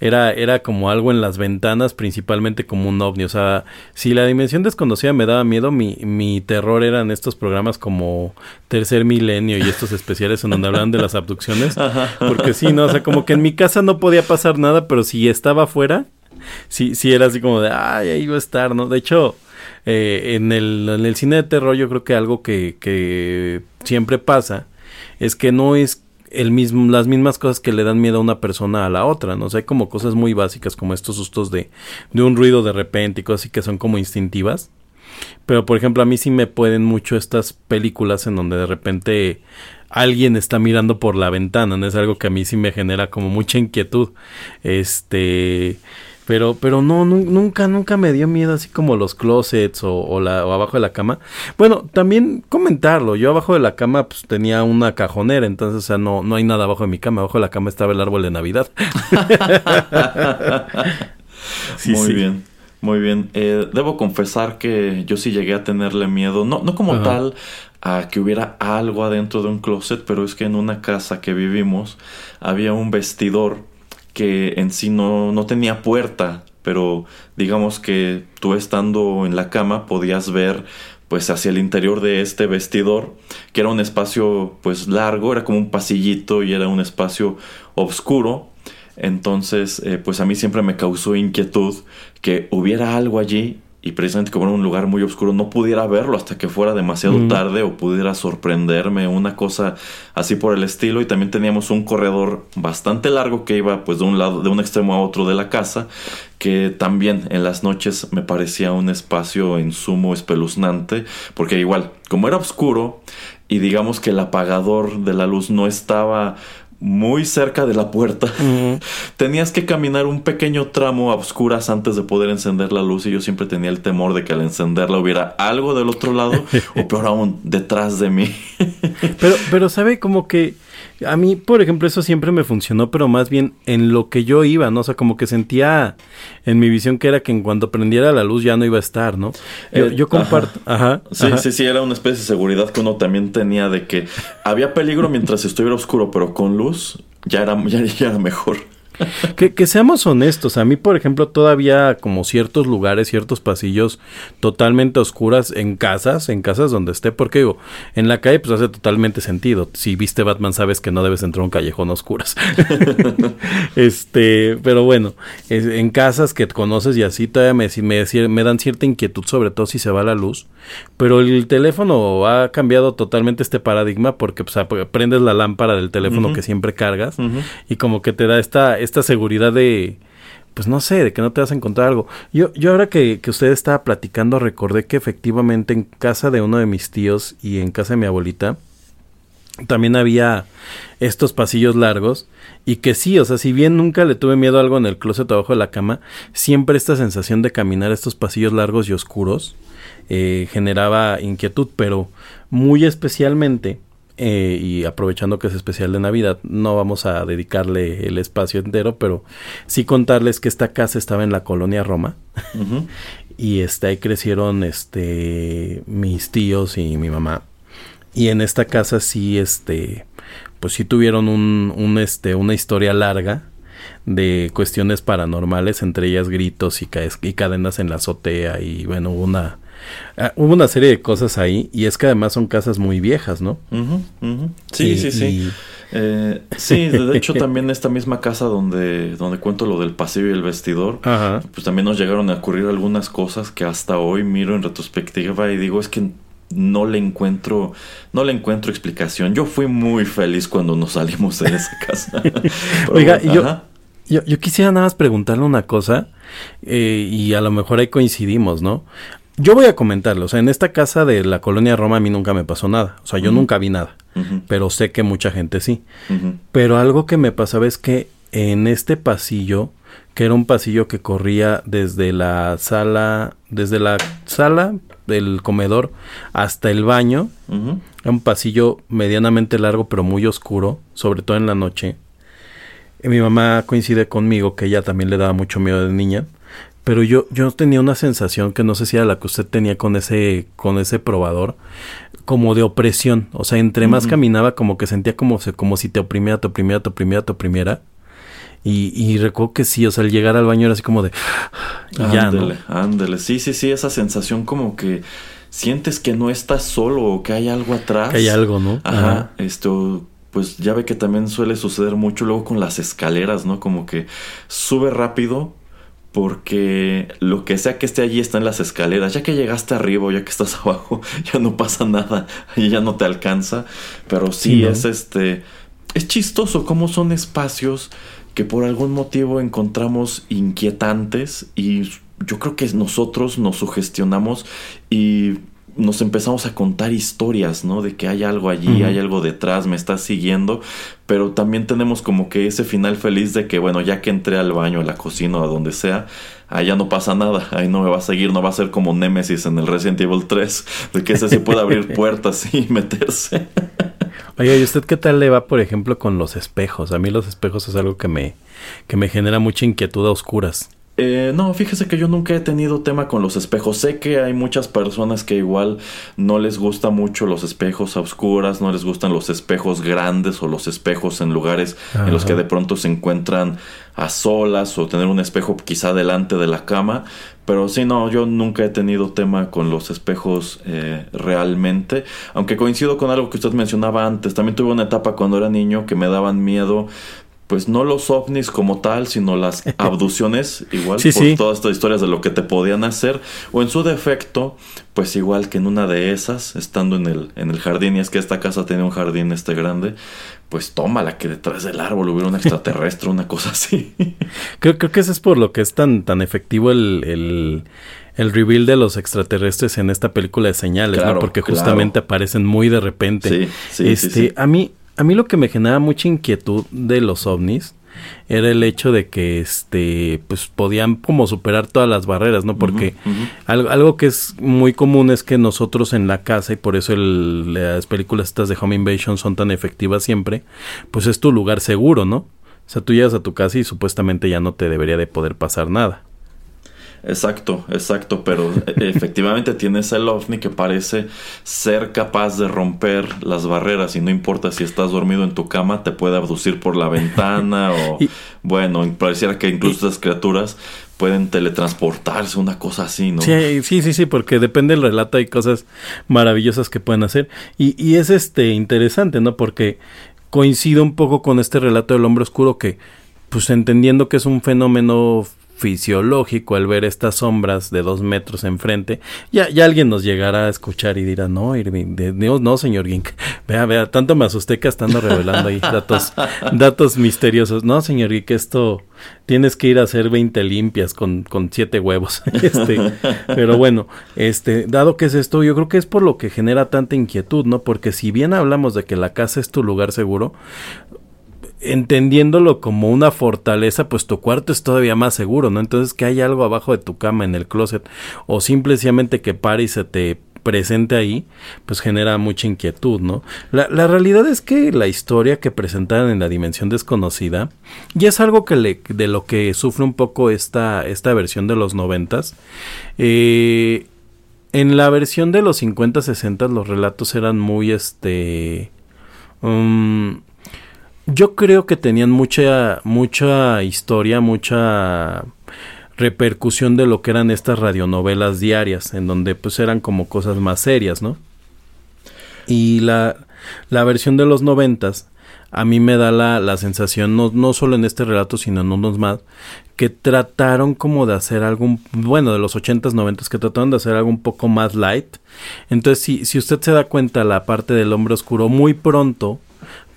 era, era como algo en las ventanas, principalmente como un ovni. O sea, si la dimensión desconocida me daba miedo, mi, mi terror eran estos programas como Tercer Milenio y estos especiales en donde hablaban de las abducciones. Porque sí, ¿no? O sea, como que en mi casa no podía pasar nada, pero si estaba afuera, sí, sí era así como de, ay, ahí iba a estar, ¿no? De hecho, eh, en, el, en el cine de terror yo creo que algo que, que siempre pasa es que no es el mismo, las mismas cosas que le dan miedo a una persona a la otra, ¿no? O sea, hay como cosas muy básicas como estos sustos de, de un ruido de repente y cosas así que son como instintivas. Pero por ejemplo, a mí sí me pueden mucho estas películas en donde de repente alguien está mirando por la ventana, ¿no? Es algo que a mí sí me genera como mucha inquietud. Este Pero, pero no, nunca, nunca me dio miedo así como los closets o, la, o abajo de la cama. Bueno, también comentarlo, yo abajo de la cama pues tenía una cajonera, entonces o sea, no, no hay nada abajo de mi cama, abajo de la cama estaba el árbol de Navidad.
muy bien. Muy bien. Eh, debo confesar que yo sí llegué a tenerle miedo. No, no como tal a que hubiera algo adentro de un closet, pero es que en una casa que vivimos había un vestidor que en sí no, no tenía puerta, pero digamos que tú estando en la cama podías ver pues hacia el interior de este vestidor, que era un espacio pues largo, era como un pasillito y era un espacio oscuro. Entonces, eh, pues a mí siempre me causó inquietud que hubiera algo allí y precisamente como era un lugar muy oscuro no pudiera verlo hasta que fuera demasiado tarde o pudiera sorprenderme una cosa así por el estilo. Y también teníamos un corredor bastante largo que iba pues de un lado de un extremo a otro de la casa que también en las noches me parecía un espacio en sumo espeluznante porque igual como era oscuro y digamos que el apagador de la luz no estaba muy cerca de la puerta. Tenías que caminar un pequeño tramo a oscuras antes de poder encender la luz y yo siempre tenía el temor de que al encenderla hubiera algo del otro lado o peor aún detrás de mí.
pero pero sabe como que a mí, por ejemplo, eso siempre me funcionó, pero más bien en lo que yo iba, ¿no? O sea, como que sentía en mi visión que era que en cuanto prendiera la luz ya no iba a estar, ¿no? Yo,
eh,
comparto. Ajá.
sí, sí, sí, era una especie de seguridad que uno también tenía de que había peligro mientras estuviera oscuro, pero con luz ya era, ya era mejor.
que, que, seamos honestos, a mí por ejemplo todavía como ciertos lugares, ciertos pasillos totalmente oscuras en casas, en casas donde esté, porque digo, en la calle pues hace totalmente sentido. Si viste Batman sabes que no debes entrar a un callejón a oscuras. este, pero bueno, en casas que conoces y así todavía me, me dan cierta inquietud, sobre todo si se va la luz. Pero el teléfono ha cambiado totalmente este paradigma porque pues, prendes la lámpara del teléfono que siempre cargas y como que te da esta esta seguridad de, pues no sé, de que no te vas a encontrar algo. Yo, yo ahora que, que usted estaba platicando, recordé que efectivamente en casa de uno de mis tíos y en casa de mi abuelita, también había estos pasillos largos y que sí, o sea, si bien nunca le tuve miedo a algo en el closet abajo de la cama, siempre esta sensación de caminar estos pasillos largos y oscuros eh, generaba inquietud, pero muy especialmente eh, y aprovechando que es especial de Navidad, no vamos a dedicarle el espacio entero, pero sí contarles que esta casa estaba en la colonia Roma y este, ahí crecieron este, mis tíos y mi mamá. Y en esta casa sí, este, pues sí tuvieron un, un, este, una historia larga de cuestiones paranormales, entre ellas gritos y, y cadenas en la azotea y bueno, una Ah, hubo una serie de cosas ahí y es que además son casas muy viejas, ¿no?
Sí, sí, sí. Eh, sí, de hecho también esta misma casa donde, donde cuento lo del pasillo y el vestidor, pues también nos llegaron a ocurrir algunas cosas que hasta hoy miro en retrospectiva y digo es que no le encuentro, no le encuentro explicación. Yo fui muy feliz cuando nos salimos de esa casa.
Oiga, yo, yo, yo, quisiera nada más preguntarle una cosa eh, y a lo mejor ahí coincidimos, ¿no? Yo voy a comentarlo, o sea, en esta casa de la colonia Roma a mí nunca me pasó nada, o sea, yo nunca vi nada, pero sé que mucha gente sí. Pero algo que me pasaba es que en este pasillo, que era un pasillo que corría desde la sala, desde la sala del comedor hasta el baño, era un pasillo medianamente largo pero muy oscuro, sobre todo en la noche. Y mi mamá coincide conmigo que ella también le daba mucho miedo de niña pero yo, yo tenía una sensación que no sé si era la que usted tenía con ese, con ese probador, como de opresión. O sea, entre más caminaba, como que sentía como, como si te oprimiera, te oprimiera, te oprimiera, te oprimiera. Y, y recuerdo que sí, o sea, al llegar al baño era así como de...
ándele, ándele. Sí, sí, sí, esa sensación como que sientes que no estás solo o que hay algo atrás.
Que hay algo, ¿no?
Ajá. Esto, pues ya ve que también suele suceder mucho luego con las escaleras, ¿no? Como que sube rápido, porque lo que sea que esté allí está en las escaleras. Ya que llegaste arriba o ya que estás abajo, ya no pasa nada ya no te alcanza. Pero sí, es este. Es chistoso cómo son espacios que por algún motivo encontramos inquietantes y yo creo que nosotros nos sugestionamos y nos empezamos a contar historias, ¿no? De que hay algo allí, hay algo detrás, me está siguiendo, pero también tenemos como que ese final feliz de que, bueno, ya que entré al baño, a la cocina o a donde sea, allá no pasa nada, ahí no me va a seguir, no va a ser como Nemesis en el Resident Evil 3, de que ese sí puede abrir puertas y meterse.
Oye, ¿y usted qué tal le va, por ejemplo, con los espejos? A mí los espejos es algo que me, que me genera mucha inquietud a oscuras.
Eh, no, fíjese que yo nunca he tenido tema con los espejos. Sé que hay muchas personas que igual no les gusta mucho los espejos a oscuras, no les gustan los espejos grandes o los espejos en lugares en los que de pronto se encuentran a solas o tener un espejo quizá delante de la cama. Pero sí, no, yo nunca he tenido tema con los espejos eh, realmente. Aunque coincido con algo que usted mencionaba antes. También tuve una etapa cuando era niño que me daban miedo. Pues no los ovnis como tal, sino las abducciones, igual
Sí,
por
sí.
todas estas historias de lo que te podían hacer. O en su defecto, pues igual que en una de esas, estando en el, en el jardín, y es que esta casa tiene un jardín este grande, pues tómala que detrás del árbol hubiera un extraterrestre, una cosa así.
Creo, creo que eso es por lo que es tan, tan efectivo el, el, el reveal de los extraterrestres en esta película de señales,
Claro,
¿no? Porque
claro.
justamente aparecen muy de repente.
Sí, sí, sí,
este,
sí.
A mí, a mí lo que me genera mucha inquietud de los ovnis era el hecho de que este pues podían como superar todas las barreras, ¿no? Porque algo, algo que es muy común es que nosotros en la casa, y por eso el- las películas estas de Home Invasion son tan efectivas siempre, pues es tu lugar seguro, ¿no? O sea, tú llegas a tu casa y supuestamente ya no te debería de poder pasar nada.
Exacto, exacto, pero e- efectivamente tienes el ovni que parece ser capaz de romper las barreras y no importa si estás dormido en tu cama, te puede abducir por la ventana o
Y-
bueno, pareciera que incluso estas criaturas pueden teletransportarse, una cosa así, ¿no?
Sí, sí, sí, sí, porque depende del relato, hay cosas maravillosas que pueden hacer. Y, y es este interesante, ¿no? Porque coincido un poco con este relato del hombre oscuro que, pues entendiendo que es un fenómeno fisiológico al ver estas sombras de dos metros enfrente, ya, ya alguien nos llegará a escuchar y dirá, no, Irving, de- no, no, señor Gink, vea, vea, tanto me asusté que hasta ando revelando ahí datos, datos misteriosos. No, señor Gink, esto tienes que ir a hacer 20 limpias con, con siete huevos. este, pero bueno, este, dado que es esto, yo creo que es por lo que genera tanta inquietud, ¿no? Porque si bien hablamos de que la casa es tu lugar seguro, entendiéndolo como una fortaleza, pues tu cuarto es todavía más seguro, ¿no? Entonces que hay algo abajo de tu cama en el closet o simplemente que pare y se te presente ahí, pues genera mucha inquietud, ¿no? La, la realidad es que la historia que presentaron en la dimensión desconocida, y es algo que le, de lo que sufre un poco esta, esta versión de los noventas, eh, en la versión de los 50-60 los relatos eran muy este... um, yo creo que tenían mucha mucha historia, mucha repercusión de lo que eran estas radionovelas diarias, en donde pues eran como cosas más serias, ¿no? Y la, la versión de los noventas a mí me da la, la sensación, no, no solo en este relato, sino en unos más, que trataron como de hacer algo, un- bueno, de los ochentas, noventas, que trataron de hacer algo un poco más light. Entonces, si, si usted se da cuenta, la parte del hombre oscuro muy pronto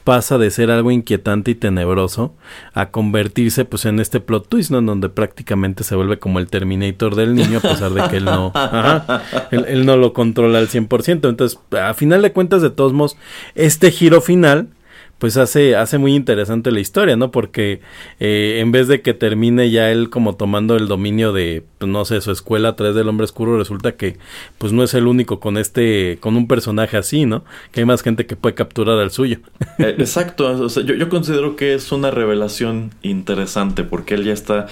pasa de ser algo inquietante y tenebroso a convertirse pues en este plot twist, ¿no? En donde prácticamente se vuelve como el Terminator del niño a pesar de que él no, ajá, él, él no lo controla al 100%. Entonces, a final de cuentas, de todos modos, este giro final pues hace, hace muy interesante la historia, ¿no? Porque eh, en vez de que termine ya él como tomando el dominio de, pues, no sé, su escuela a través del hombre oscuro, resulta que pues no es el único con este, con un personaje así, ¿no? Que hay más gente que puede capturar al suyo.
Eh, Exacto, o sea, yo, yo considero que es una revelación interesante porque él ya está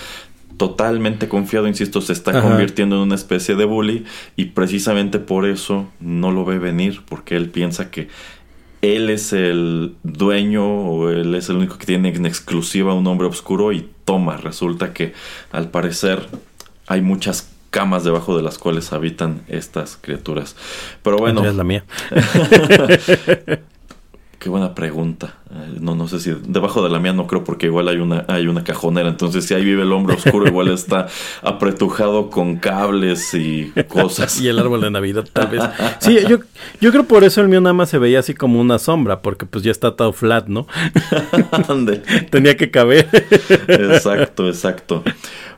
totalmente confiado, insisto, se está
Ajá.
convirtiendo en una especie de bully y precisamente por eso no lo ve venir, porque él piensa que él es el dueño o él es el único que tiene en exclusiva un hombre oscuro y toma, resulta que al parecer hay muchas camas debajo de las cuales habitan estas criaturas. Pero bueno,
es la mía.
qué buena pregunta. Eh, no, no sé si debajo de la mía no creo porque igual hay una, hay una cajonera. Entonces si ahí vive el hombre oscuro igual está apretujado con cables y cosas.
y el árbol de Navidad tal vez. Sí, yo, yo creo por eso el mío nada más se veía así como una sombra porque pues ya está todo flat, ¿no? Tenía que caber.
exacto, exacto.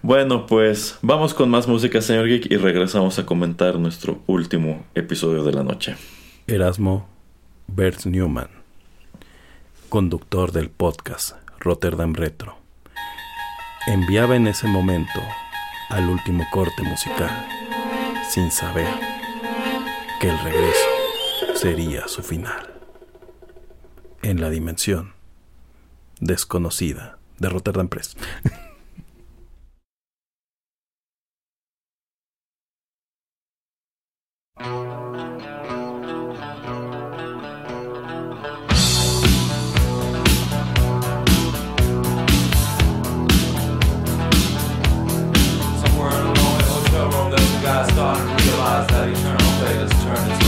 Bueno, pues vamos con más música, señor Geek, y regresamos a comentar nuestro último episodio de la noche.
Erasmo Bert Newman conductor del podcast Rotterdam Retro, enviaba en ese momento al último corte musical, sin saber que el regreso sería su final. En la dimensión desconocida de Rotterdam Press.
trailers turn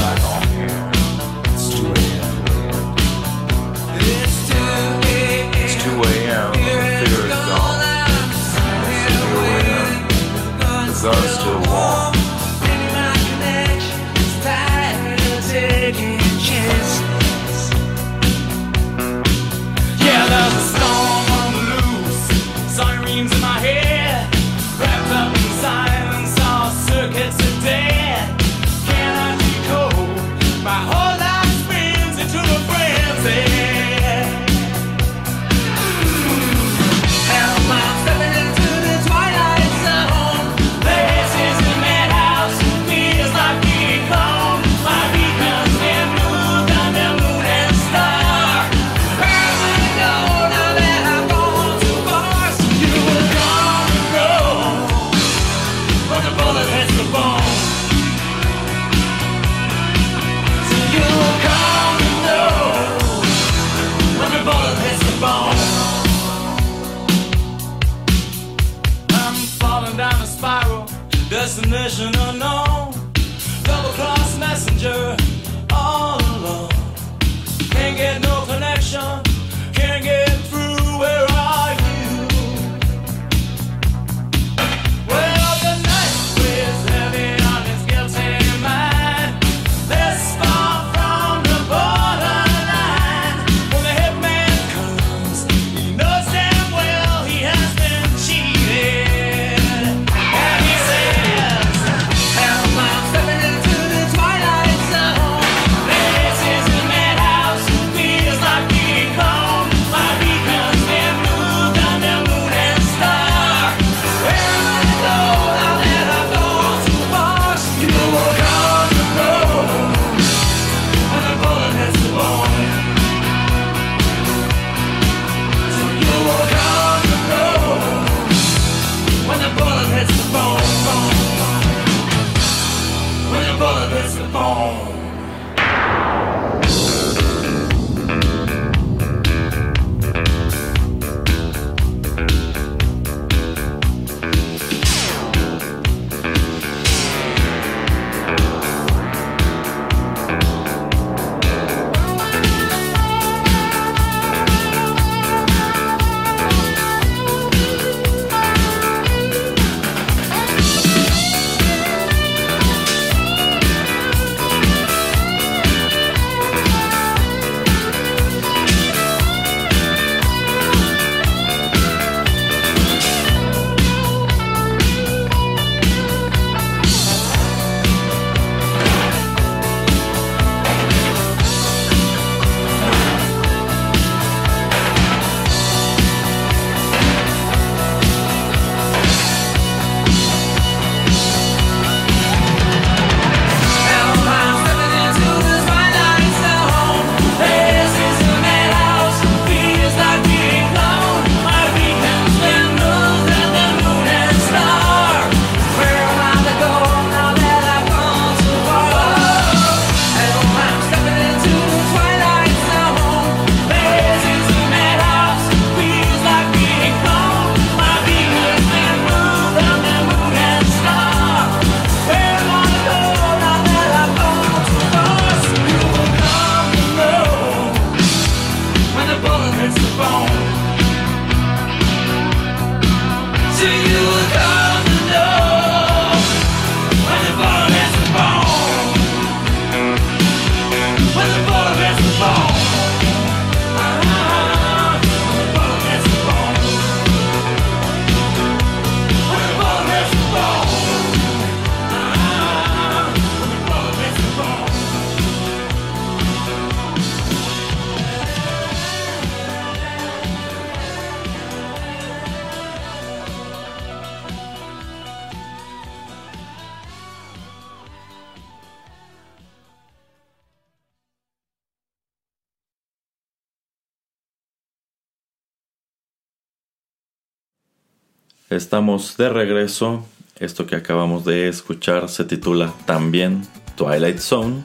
Estamos de regreso. Esto que acabamos de escuchar se titula también Twilight Zone.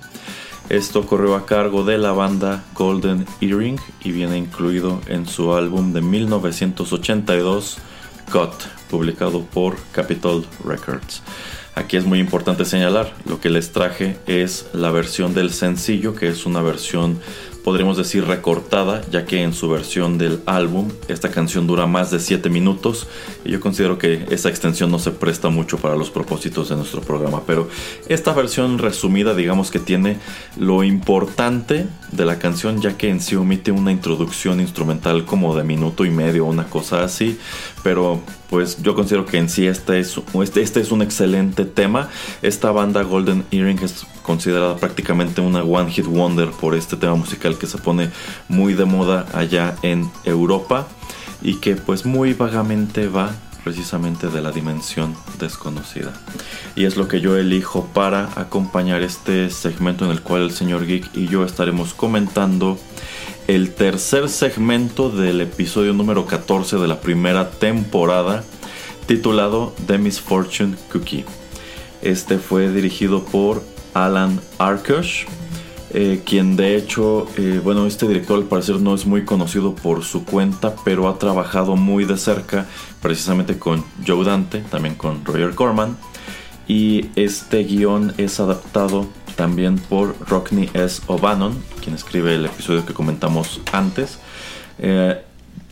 Esto corrió a cargo de la banda Golden Earring y viene incluido en su álbum de 1982 Cut, publicado por Capitol Records. Aquí es muy importante señalar, lo que les traje es la versión del sencillo, que es una versión podríamos decir recortada, ya que en su versión del álbum esta canción dura más de 7 minutos y yo considero que esa extensión no se presta mucho para los propósitos de nuestro programa, pero esta versión resumida digamos que tiene lo importante de la canción ya que en sí omite una introducción instrumental como de minuto y medio, una cosa así, pero pues yo considero que en sí este es, este, este es un excelente tema. Esta banda Golden Earring es considerada prácticamente una one hit wonder por este tema musical que se pone muy de moda allá en Europa y que pues muy vagamente va precisamente de la dimensión desconocida. Y es lo que yo elijo para acompañar este segmento en el cual el señor Geek y yo estaremos comentando el tercer segmento del episodio número 14 de la primera temporada titulado The Misfortune Cookie. Este fue dirigido por Alan Arkush, eh, quien de hecho, eh, bueno, este director al parecer no es muy conocido por su cuenta, pero ha trabajado muy de cerca precisamente con Joe Dante, también con Roger Corman. Y este guion es adaptado también por Rockney S. O'Bannon, quien escribe el episodio que comentamos antes, eh,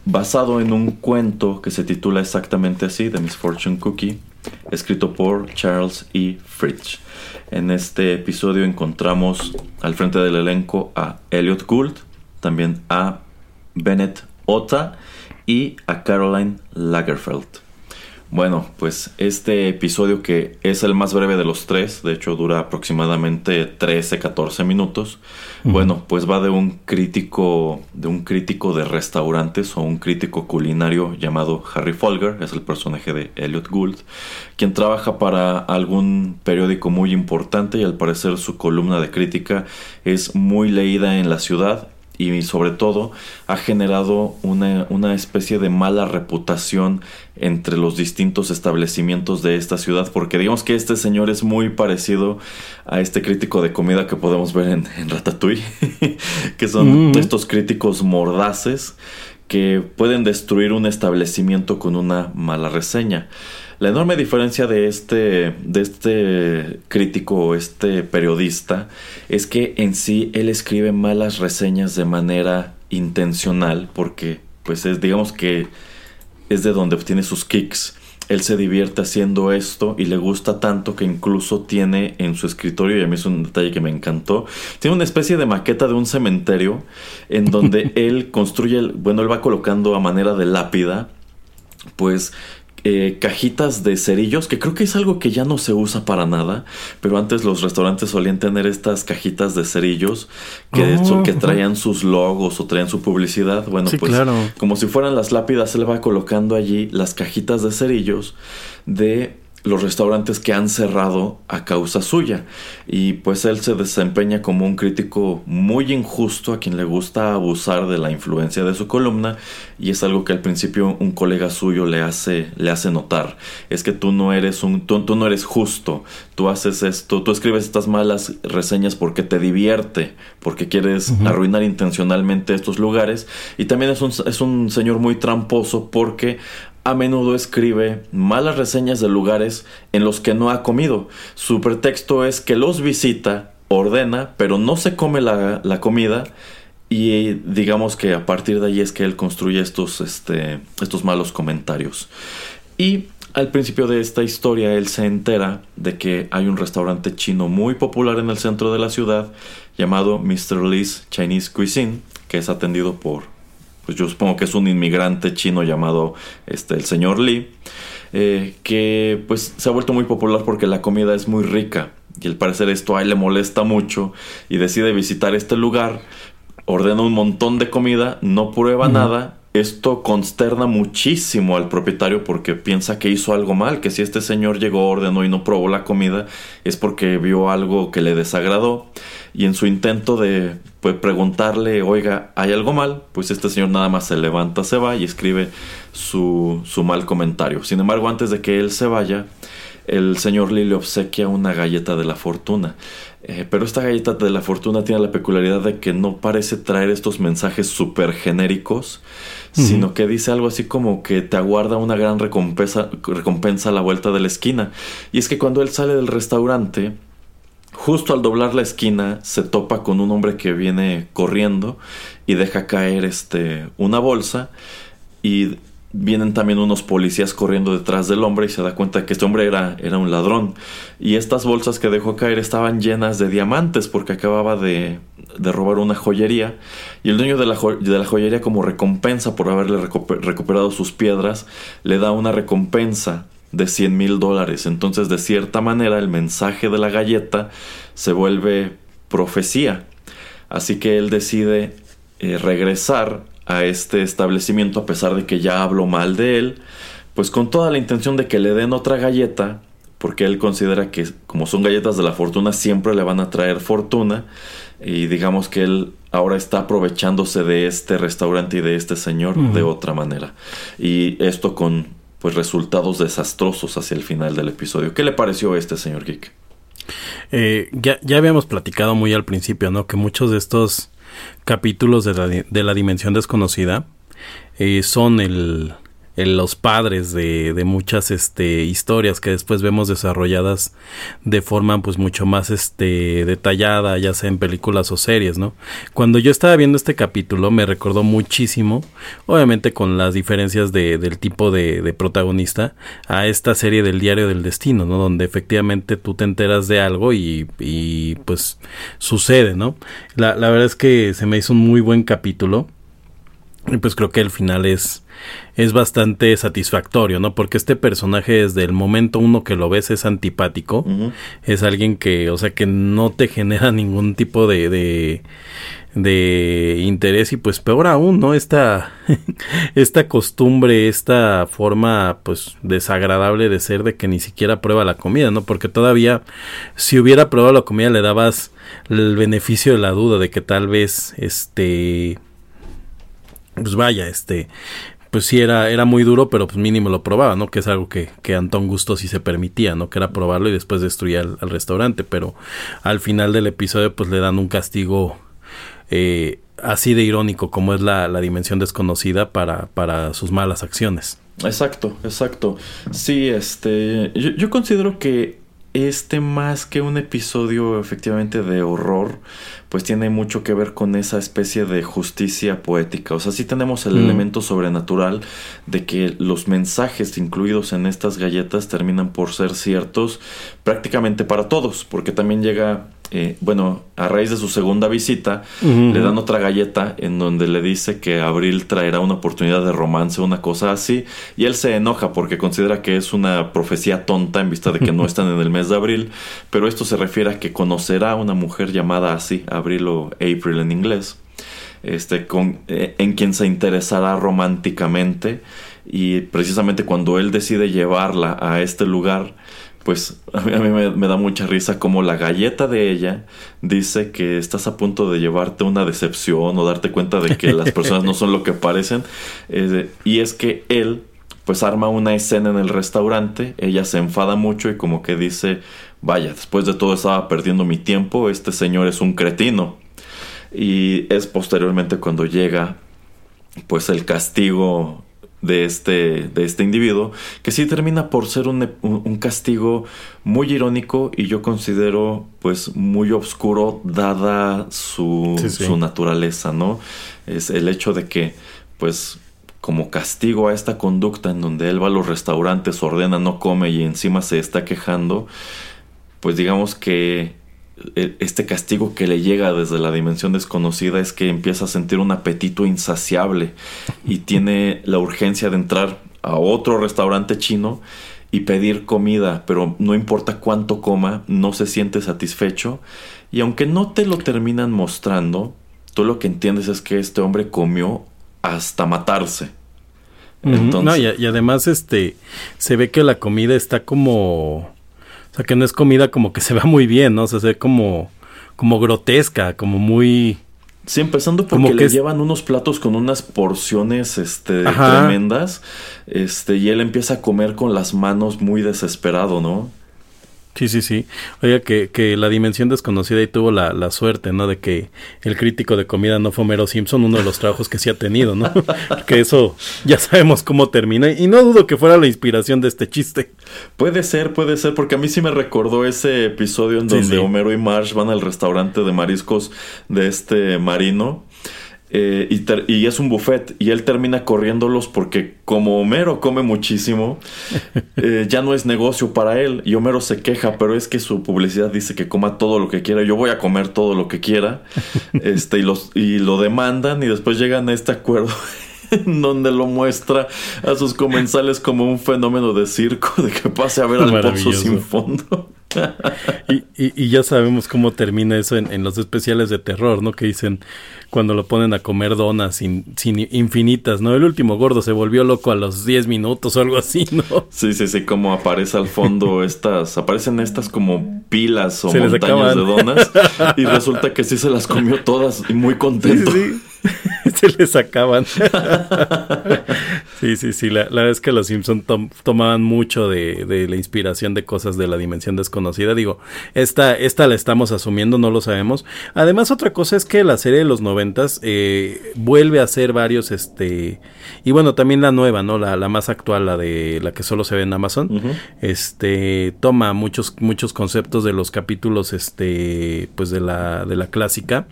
basado en un cuento que se titula exactamente así, The Misfortune Cookie, escrito por Charles E. Fritsch. En este episodio encontramos al frente del elenco a Elliot Gould, también a Bennett Otta y a Caroline Lagerfeld. Bueno, pues este episodio que es el más breve de los tres, de hecho dura aproximadamente 13-14 minutos. Bueno, pues va de un crítico, de un crítico de restaurantes o un crítico culinario llamado Harry Folger, es el personaje de Elliot Gould, quien trabaja para algún periódico muy importante y al parecer su columna de crítica es muy leída en la ciudad y sobre todo ha generado una, una, especie de mala reputación entre los distintos establecimientos de esta ciudad porque digamos que este señor es muy parecido a este crítico de comida que podemos ver en, en Ratatouille que son
Mm.
estos críticos mordaces que pueden destruir un establecimiento con una mala reseña. La enorme diferencia de este, de este crítico o este periodista es que en sí él escribe malas reseñas de manera intencional porque pues es digamos que es de donde obtiene sus kicks. Él se divierte haciendo esto y le gusta tanto que incluso tiene en su escritorio, y a mí es un detalle que me encantó, tiene una especie de maqueta de un cementerio en donde él construye, el- bueno, él va colocando a manera de lápida, pues eh, cajitas de cerillos, que creo que es algo que ya no se usa para nada, pero antes los restaurantes solían tener estas cajitas de cerillos que
Oh,
que
ajá.
traían sus logos o traían su publicidad. Bueno,
Sí,
pues
claro.
como si fueran las lápidas, él va colocando allí las cajitas de cerillos de los restaurantes que han cerrado a causa suya. Y pues él se desempeña como un crítico muy injusto a quien le gusta abusar de la influencia de su columna y es algo que al principio un colega suyo le hace, le hace notar. Es que tú no eres un, tú, tú no eres justo, tú haces esto, tú escribes estas malas reseñas porque te divierte, porque quieres arruinar intencionalmente estos lugares y también es un, es un señor muy tramposo porque a menudo escribe malas reseñas de lugares en los que no ha comido. Su pretexto es que los visita, ordena, pero no se come la, la comida y digamos que a partir de ahí es que él construye estos, este, estos malos comentarios. Y al principio de esta historia él se entera de que hay un restaurante chino muy popular en el centro de la ciudad llamado Mr. Lee's Chinese Cuisine, que es atendido por pues yo supongo que es un inmigrante chino llamado este, el señor Lee, eh, que pues se ha vuelto muy popular porque la comida es muy rica y al parecer esto a él le molesta mucho y decide visitar este lugar, ordena un montón de comida, no prueba nada. Esto consterna muchísimo al propietario porque piensa que hizo algo mal, que si este señor llegó, ordenó y no probó la comida es porque vio algo que le desagradó. y en su intento de pues, preguntarle, oiga, ¿hay algo mal? Pues este señor nada más se levanta, se va y escribe su, su mal comentario. Sin embargo, antes de que él se vaya, el señor Lee le obsequia una galleta de la fortuna. Eh, pero esta galleta de la fortuna tiene la peculiaridad de que no parece traer estos mensajes súper genéricos, sino que dice algo así como que te aguarda una gran recompensa, recompensa a la vuelta de la esquina. Y es que cuando él sale del restaurante, justo al doblar la esquina, se topa con un hombre que viene corriendo y deja caer este, una bolsa y vienen también unos policías corriendo detrás del hombre y se da cuenta que este hombre era, era un ladrón. Y estas bolsas que dejó caer estaban llenas de diamantes porque acababa de, de robar una joyería. Y el dueño de la, jo- de la joyería como recompensa por haberle recupe- recuperado sus piedras, le da una recompensa de 100 mil dólares. Entonces de cierta manera el mensaje de la galleta se vuelve profecía. Así que él decide eh, regresar a este establecimiento a pesar de que ya habló mal de él, pues con toda la intención de que le den otra galleta, porque él considera que como son galletas de la fortuna siempre le van a traer fortuna y digamos que él ahora está aprovechándose de este restaurante y de este señor de otra manera. Y esto con pues resultados desastrosos hacia el final del episodio. ¿Qué le pareció a este señor Geek?
Eh, ya, ya habíamos platicado muy al principio, ¿no? Que muchos de estos capítulos de la, de la dimensión desconocida eh, son el- los padres de, de muchas este, historias que después vemos desarrolladas de forma pues mucho más este, detallada, ya sea en películas o series, ¿no? Cuando yo estaba viendo este capítulo me recordó muchísimo, obviamente con las diferencias de, del tipo de, de protagonista, a esta serie del Diario del Destino, ¿no? Donde efectivamente tú te enteras de algo y, y pues sucede, ¿no? La, la verdad es que se me hizo un muy buen capítulo. Y pues creo que el final es, es bastante satisfactorio, ¿no? Porque este personaje desde el momento uno que lo ves es antipático. Es alguien que, o sea, que no te genera ningún tipo de, de, de interés y pues peor aún, ¿no? Esta, esta costumbre, esta forma pues desagradable de ser de que ni siquiera prueba la comida, ¿no? Porque todavía si hubiera probado la comida le dabas el beneficio de la duda de que tal vez este pues vaya, este, pues sí era, era muy duro, pero pues mínimo lo probaba, ¿no? Que es algo que, que Antón Gusto sí se permitía, ¿no? Que era probarlo y después destruir al, restaurante, pero al final del episodio pues le dan un castigo eh, así de irónico como es la, la dimensión desconocida para, para sus malas acciones.
Exacto, exacto. Sí, este, yo considero que este más que un episodio efectivamente de horror, pues tiene mucho que ver con esa especie de justicia poética. O sea, sí tenemos el
Mm.
elemento sobrenatural de que los mensajes incluidos en estas galletas terminan por ser ciertos prácticamente para todos, porque también llega, eh, bueno, a raíz de su segunda visita, le dan otra galleta en donde le dice que Abril traerá una oportunidad de romance, una cosa así, y él se enoja porque considera que es una profecía tonta en vista de que no están en el mes de abril, pero esto se refiere a que conocerá a una mujer llamada así, Abril o April en inglés, este, con, eh, en quien se interesará románticamente y precisamente cuando él decide llevarla a este lugar, pues a mí, me, da mucha risa como la galleta de ella dice que estás a punto de llevarte una decepción o darte cuenta de que las personas no son lo que parecen. Y es que él pues arma una escena en el restaurante, ella se enfada mucho y como que dice, vaya, después de todo estaba perdiendo mi tiempo, este señor es un cretino. Y es posteriormente cuando llega pues el castigo de este, de este individuo, que sí termina por ser un, un- castigo muy irónico y yo considero pues muy oscuro dada su,
Sí, sí.
su naturaleza, ¿no? Es el hecho de que pues como castigo a esta conducta en donde él va a los restaurantes, ordena, no come y encima se está quejando, pues digamos que e- este castigo que le llega desde la dimensión desconocida es que empieza a sentir un apetito insaciable y tiene la urgencia de entrar a otro restaurante chino y pedir comida, pero no importa cuánto coma, no se siente satisfecho y aunque no te lo terminan mostrando, tú lo que entiendes es que este hombre comió hasta matarse. Entonces,
No, y, y además este se ve que la comida está como sea que no es comida como que se vea muy bien, ¿no? O sea, se ve como como grotesca, como muy...
Sí, empezando porque
Como que
le
es-
llevan unos platos con unas porciones este,
Ajá.
tremendas. Este, y él empieza a comer con las manos muy desesperado, ¿no?
Sí, sí, sí. Oiga, que, que la dimensión desconocida y tuvo la, la suerte, ¿no? De que el crítico de comida no fue Homero Simpson, uno de los trabajos que sí ha tenido, ¿no? que eso ya sabemos cómo termina. Y no dudo que fuera la inspiración de este chiste.
Puede ser, puede ser, porque a mí sí me recordó ese episodio en donde
sí.
Homero y Marge van al restaurante de mariscos de este marino. Eh, y, ter- y es un buffet y él termina corriéndolos porque como Homero come muchísimo eh, ya no es negocio para él y Homero se queja pero es que su publicidad dice que coma todo lo que quiera yo voy a comer todo lo que quiera este y los y lo demandan y después llegan a este acuerdo donde lo muestra a sus comensales como un fenómeno de circo de que pase a ver al pozo sin fondo
Y, y- y ya sabemos cómo termina eso en, en los especiales de terror, ¿no? Que dicen cuando lo ponen a comer donas sin, sin infinitas, ¿no? El último gordo se volvió loco a los 10 minutos o algo así, ¿no?
Sí, sí, sí, como aparece al fondo estas, aparecen estas como pilas o
Se
montañas de donas y resulta que sí se las comió todas y muy
Sí,
contento.
sí. Se les acaban. sí, sí, sí. La, la verdad es que los Simpson tom- tomaban mucho de, de la inspiración de cosas de la dimensión desconocida. Digo, esta, esta la estamos asumiendo, no lo sabemos. Además, otra cosa es que la serie de los noventas eh, vuelve a hacer varios, este, y bueno, también la nueva, ¿no? La, la más actual, la de la que solo se ve en Amazon. Este toma muchos, muchos conceptos de los capítulos, este, pues de la, de la clásica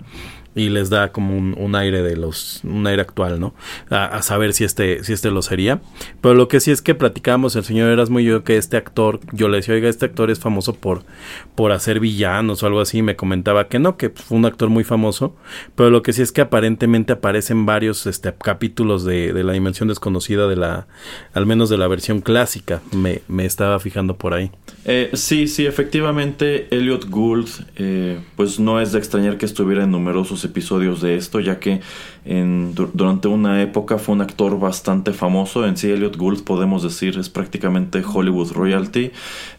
y les da como un, un aire de los un aire actual no a, saber si este si este lo sería. Pero lo que sí es que platicábamos el señor Erasmo y yo que este actor yo le decía oiga este actor es famoso por por hacer villanos o algo así y me comentaba que no que fue un actor muy famoso. Pero lo que sí es que aparentemente aparecen varios este capítulos de, de la dimensión desconocida de la al menos de la versión clásica. Me, me estaba fijando por ahí.
Eh, sí, sí, efectivamente, Elliot Gould, eh, pues no es de extrañar que estuviera en numerosos episodios de esto, ya que en, du- durante una época fue un actor bastante famoso. En sí, Elliot Gould, podemos decir, es prácticamente Hollywood royalty.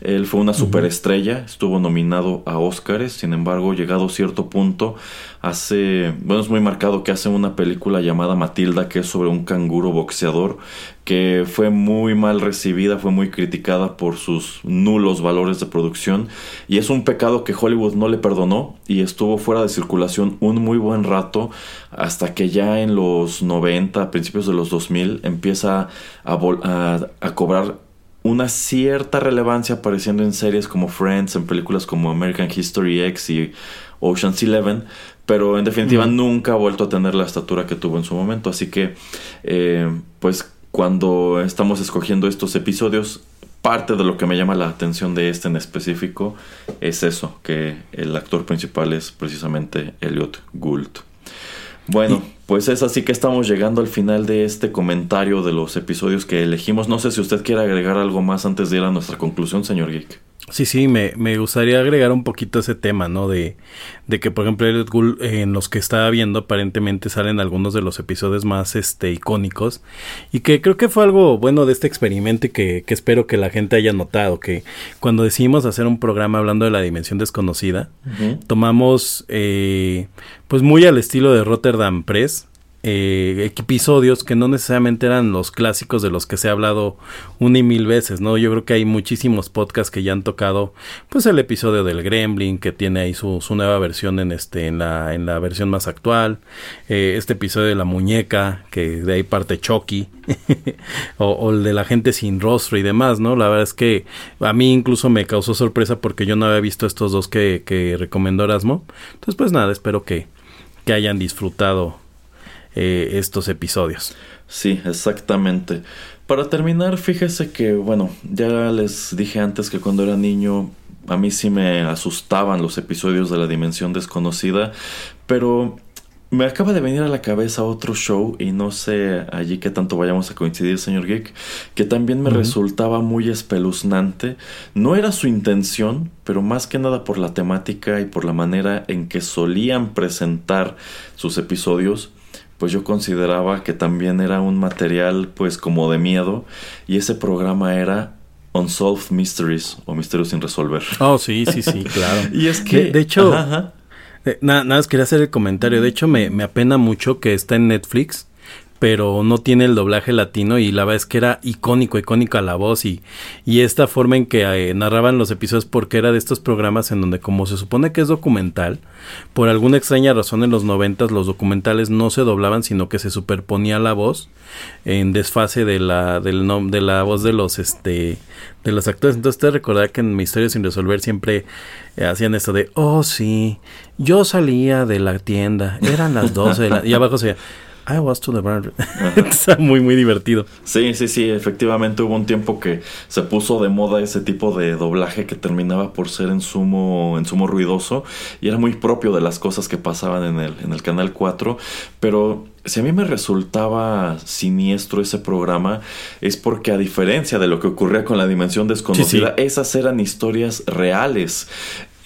Él fue una superestrella, estuvo nominado a Oscars, sin embargo, llegado a cierto punto, hace, bueno, es muy marcado que hace una película llamada Matilda, que es sobre un canguro boxeador, que fue muy mal recibida, fue muy criticada por sus nulos valores de producción y es un pecado que Hollywood no le perdonó y estuvo fuera de circulación un muy buen rato hasta que ya en los 90, principios de los 2000 empieza a, a- a cobrar una cierta relevancia apareciendo en series como Friends, en películas como American History X y Ocean's Eleven, pero en definitiva nunca ha vuelto a tener la estatura que tuvo en su momento, así que eh, pues cuando estamos escogiendo estos episodios, parte de lo que me llama la atención de este en específico es eso, que el actor principal es precisamente Elliot Gould. Bueno, pues es así que estamos llegando al final de este comentario de los episodios que elegimos. No sé si usted quiere agregar algo más antes de ir a nuestra conclusión, señor Geek.
Sí, sí, me, me gustaría agregar un poquito ese tema, ¿no? De, de que, por ejemplo, Elliot Gould, eh, en los que estaba viendo, aparentemente salen algunos de los episodios más este, icónicos. Y que creo que fue algo bueno de este experimento y que, que espero que la gente haya notado. Que cuando decidimos hacer un programa hablando de la dimensión desconocida, tomamos, eh, pues muy al estilo de Rotterdam Press, eh, episodios que no necesariamente eran los clásicos de los que se ha hablado una y mil veces, ¿no? Yo creo que hay muchísimos podcasts que ya han tocado, pues el episodio del Gremlin, que tiene ahí su, nueva versión en este, en la, en la versión más actual, eh, este episodio de la muñeca, que de ahí parte Chucky, o, el de la gente sin rostro y demás, ¿no? La verdad es que a mí incluso me causó sorpresa porque yo no había visto estos dos que, que recomendó Erasmo. Entonces, pues nada, espero que, que hayan disfrutado eh, estos episodios.
Sí, exactamente. Para terminar, fíjese que, bueno, ya les dije antes que cuando era niño a mí sí me asustaban los episodios de la dimensión desconocida, pero me acaba de venir a la cabeza otro show y no sé allí qué tanto vayamos a coincidir, señor Geek, que también me resultaba muy espeluznante. No era su intención, pero más que nada por la temática y por la manera en que solían presentar sus episodios pues yo consideraba que también era un material pues como de miedo y ese programa era Unsolved Mysteries o Misterios sin resolver.
Oh, sí, sí, sí, claro.
Y es que
De, de hecho,
Ajá, ajá.
Eh, na- nada más quería hacer el comentario. De hecho, me, me apena mucho que está en Netflix, pero no tiene el doblaje latino y la verdad es que era icónico, icónica la voz y, y esta forma en que eh, narraban los episodios porque era de estos programas en donde como se supone que es documental, por alguna extraña razón en los noventas los documentales no se doblaban sino que se superponía la voz en desfase de la del nom- de la voz de los este de los actores. Entonces te recordar que en Misterios sin resolver siempre eh, hacían esto de, oh sí, yo salía de la tienda, eran las 12 de la... y abajo se I was to the bar. Está muy, muy divertido.
Sí, sí, sí, efectivamente hubo un tiempo que se puso de moda ese tipo de doblaje que terminaba por ser en sumo, en sumo ruidoso y era muy propio de las cosas que pasaban en el, en el Canal 4, pero si a mí me resultaba siniestro ese programa es porque a diferencia de lo que ocurría con la Dimensión Desconocida,
Sí,
esas eran historias reales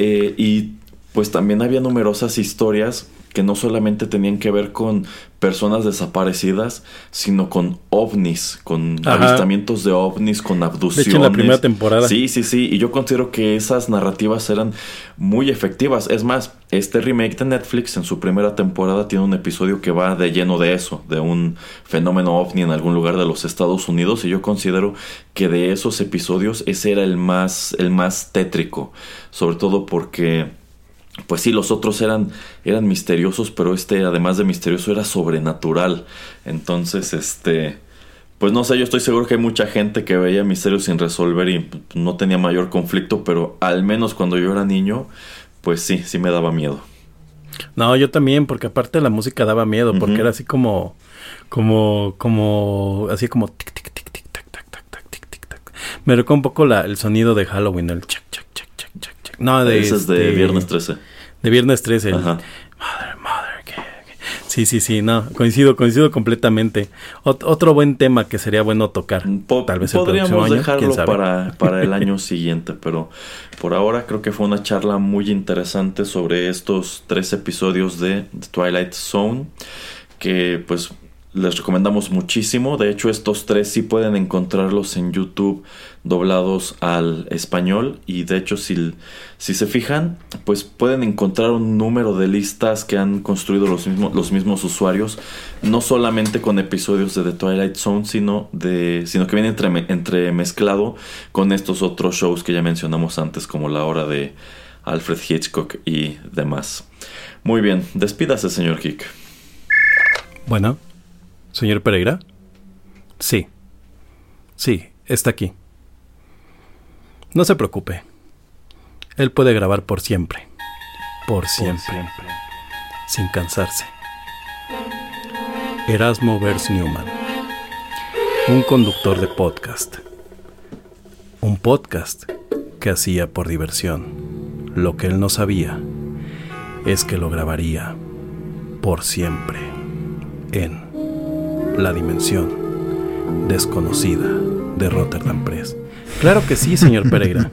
Eh, y pues también había numerosas historias que no solamente tenían que ver con personas desaparecidas, sino con ovnis, con
Ajá.
avistamientos de ovnis, con abducciones.
en la primera temporada.
Sí, sí, sí. Y yo considero que esas narrativas eran muy efectivas. Es más, este remake de Netflix en su primera temporada tiene un episodio que va de lleno de eso, de un fenómeno ovni en algún lugar de los Estados Unidos. Y yo considero que de esos episodios ese era el más, el más tétrico. Sobre todo porque pues sí, los otros eran, eran misteriosos, pero este, además de misterioso, era sobrenatural. Entonces, este, pues no sé, yo estoy seguro que hay mucha gente que veía misterios sin resolver y pues, no tenía mayor conflicto, pero al menos cuando yo era niño, pues sí, sí me daba miedo.
No, yo también, porque aparte la música daba miedo, porque era así como, como, como, así como tic, tic, tic, tic, tac, tac, tac, tac, tic, tic, tac. Me recuerda un poco la, el sonido de Halloween, el chac, chac, chac, chac, chac, chac. No, de,
Ese es de
este,
Viernes 13.
De Viernes 13. el-
Ajá.
Mother, mother, que- que- Sí, sí, sí, no, coincido, coincido completamente. Ot- otro buen tema que sería bueno tocar.
Po-
Tal vez el
podríamos
próximo año,
dejarlo para, para el año siguiente, pero por ahora creo que fue una charla muy interesante sobre estos tres episodios de The Twilight Zone que pues les recomendamos muchísimo. De hecho, estos tres sí pueden encontrarlos en YouTube doblados al español. Y de hecho, si, si se fijan, pues pueden encontrar un número de listas que han construido los mismos, los mismos usuarios. No solamente con episodios de The Twilight Zone, sino, de, sino que viene entre, entremezclado con estos otros shows que ya mencionamos antes, como La Hora de Alfred Hitchcock y demás. Muy bien, despídase, señor Kick.
Bueno, señor Pereira. Sí. Sí, está aquí. No se preocupe. Él puede grabar por siempre. Por siempre. Sin cansarse. Erasmo Vers Newman. Un conductor de podcast. Un podcast que hacía por diversión. Lo que él no sabía es que lo grabaría por siempre en la dimensión desconocida de Rotterdam Press. Claro que sí, señor Pereira.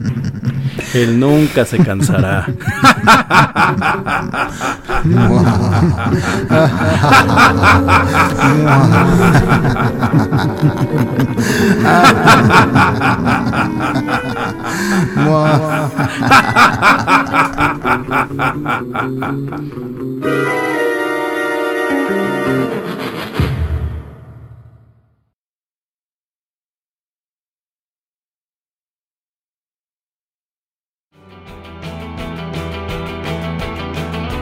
Él nunca se cansará.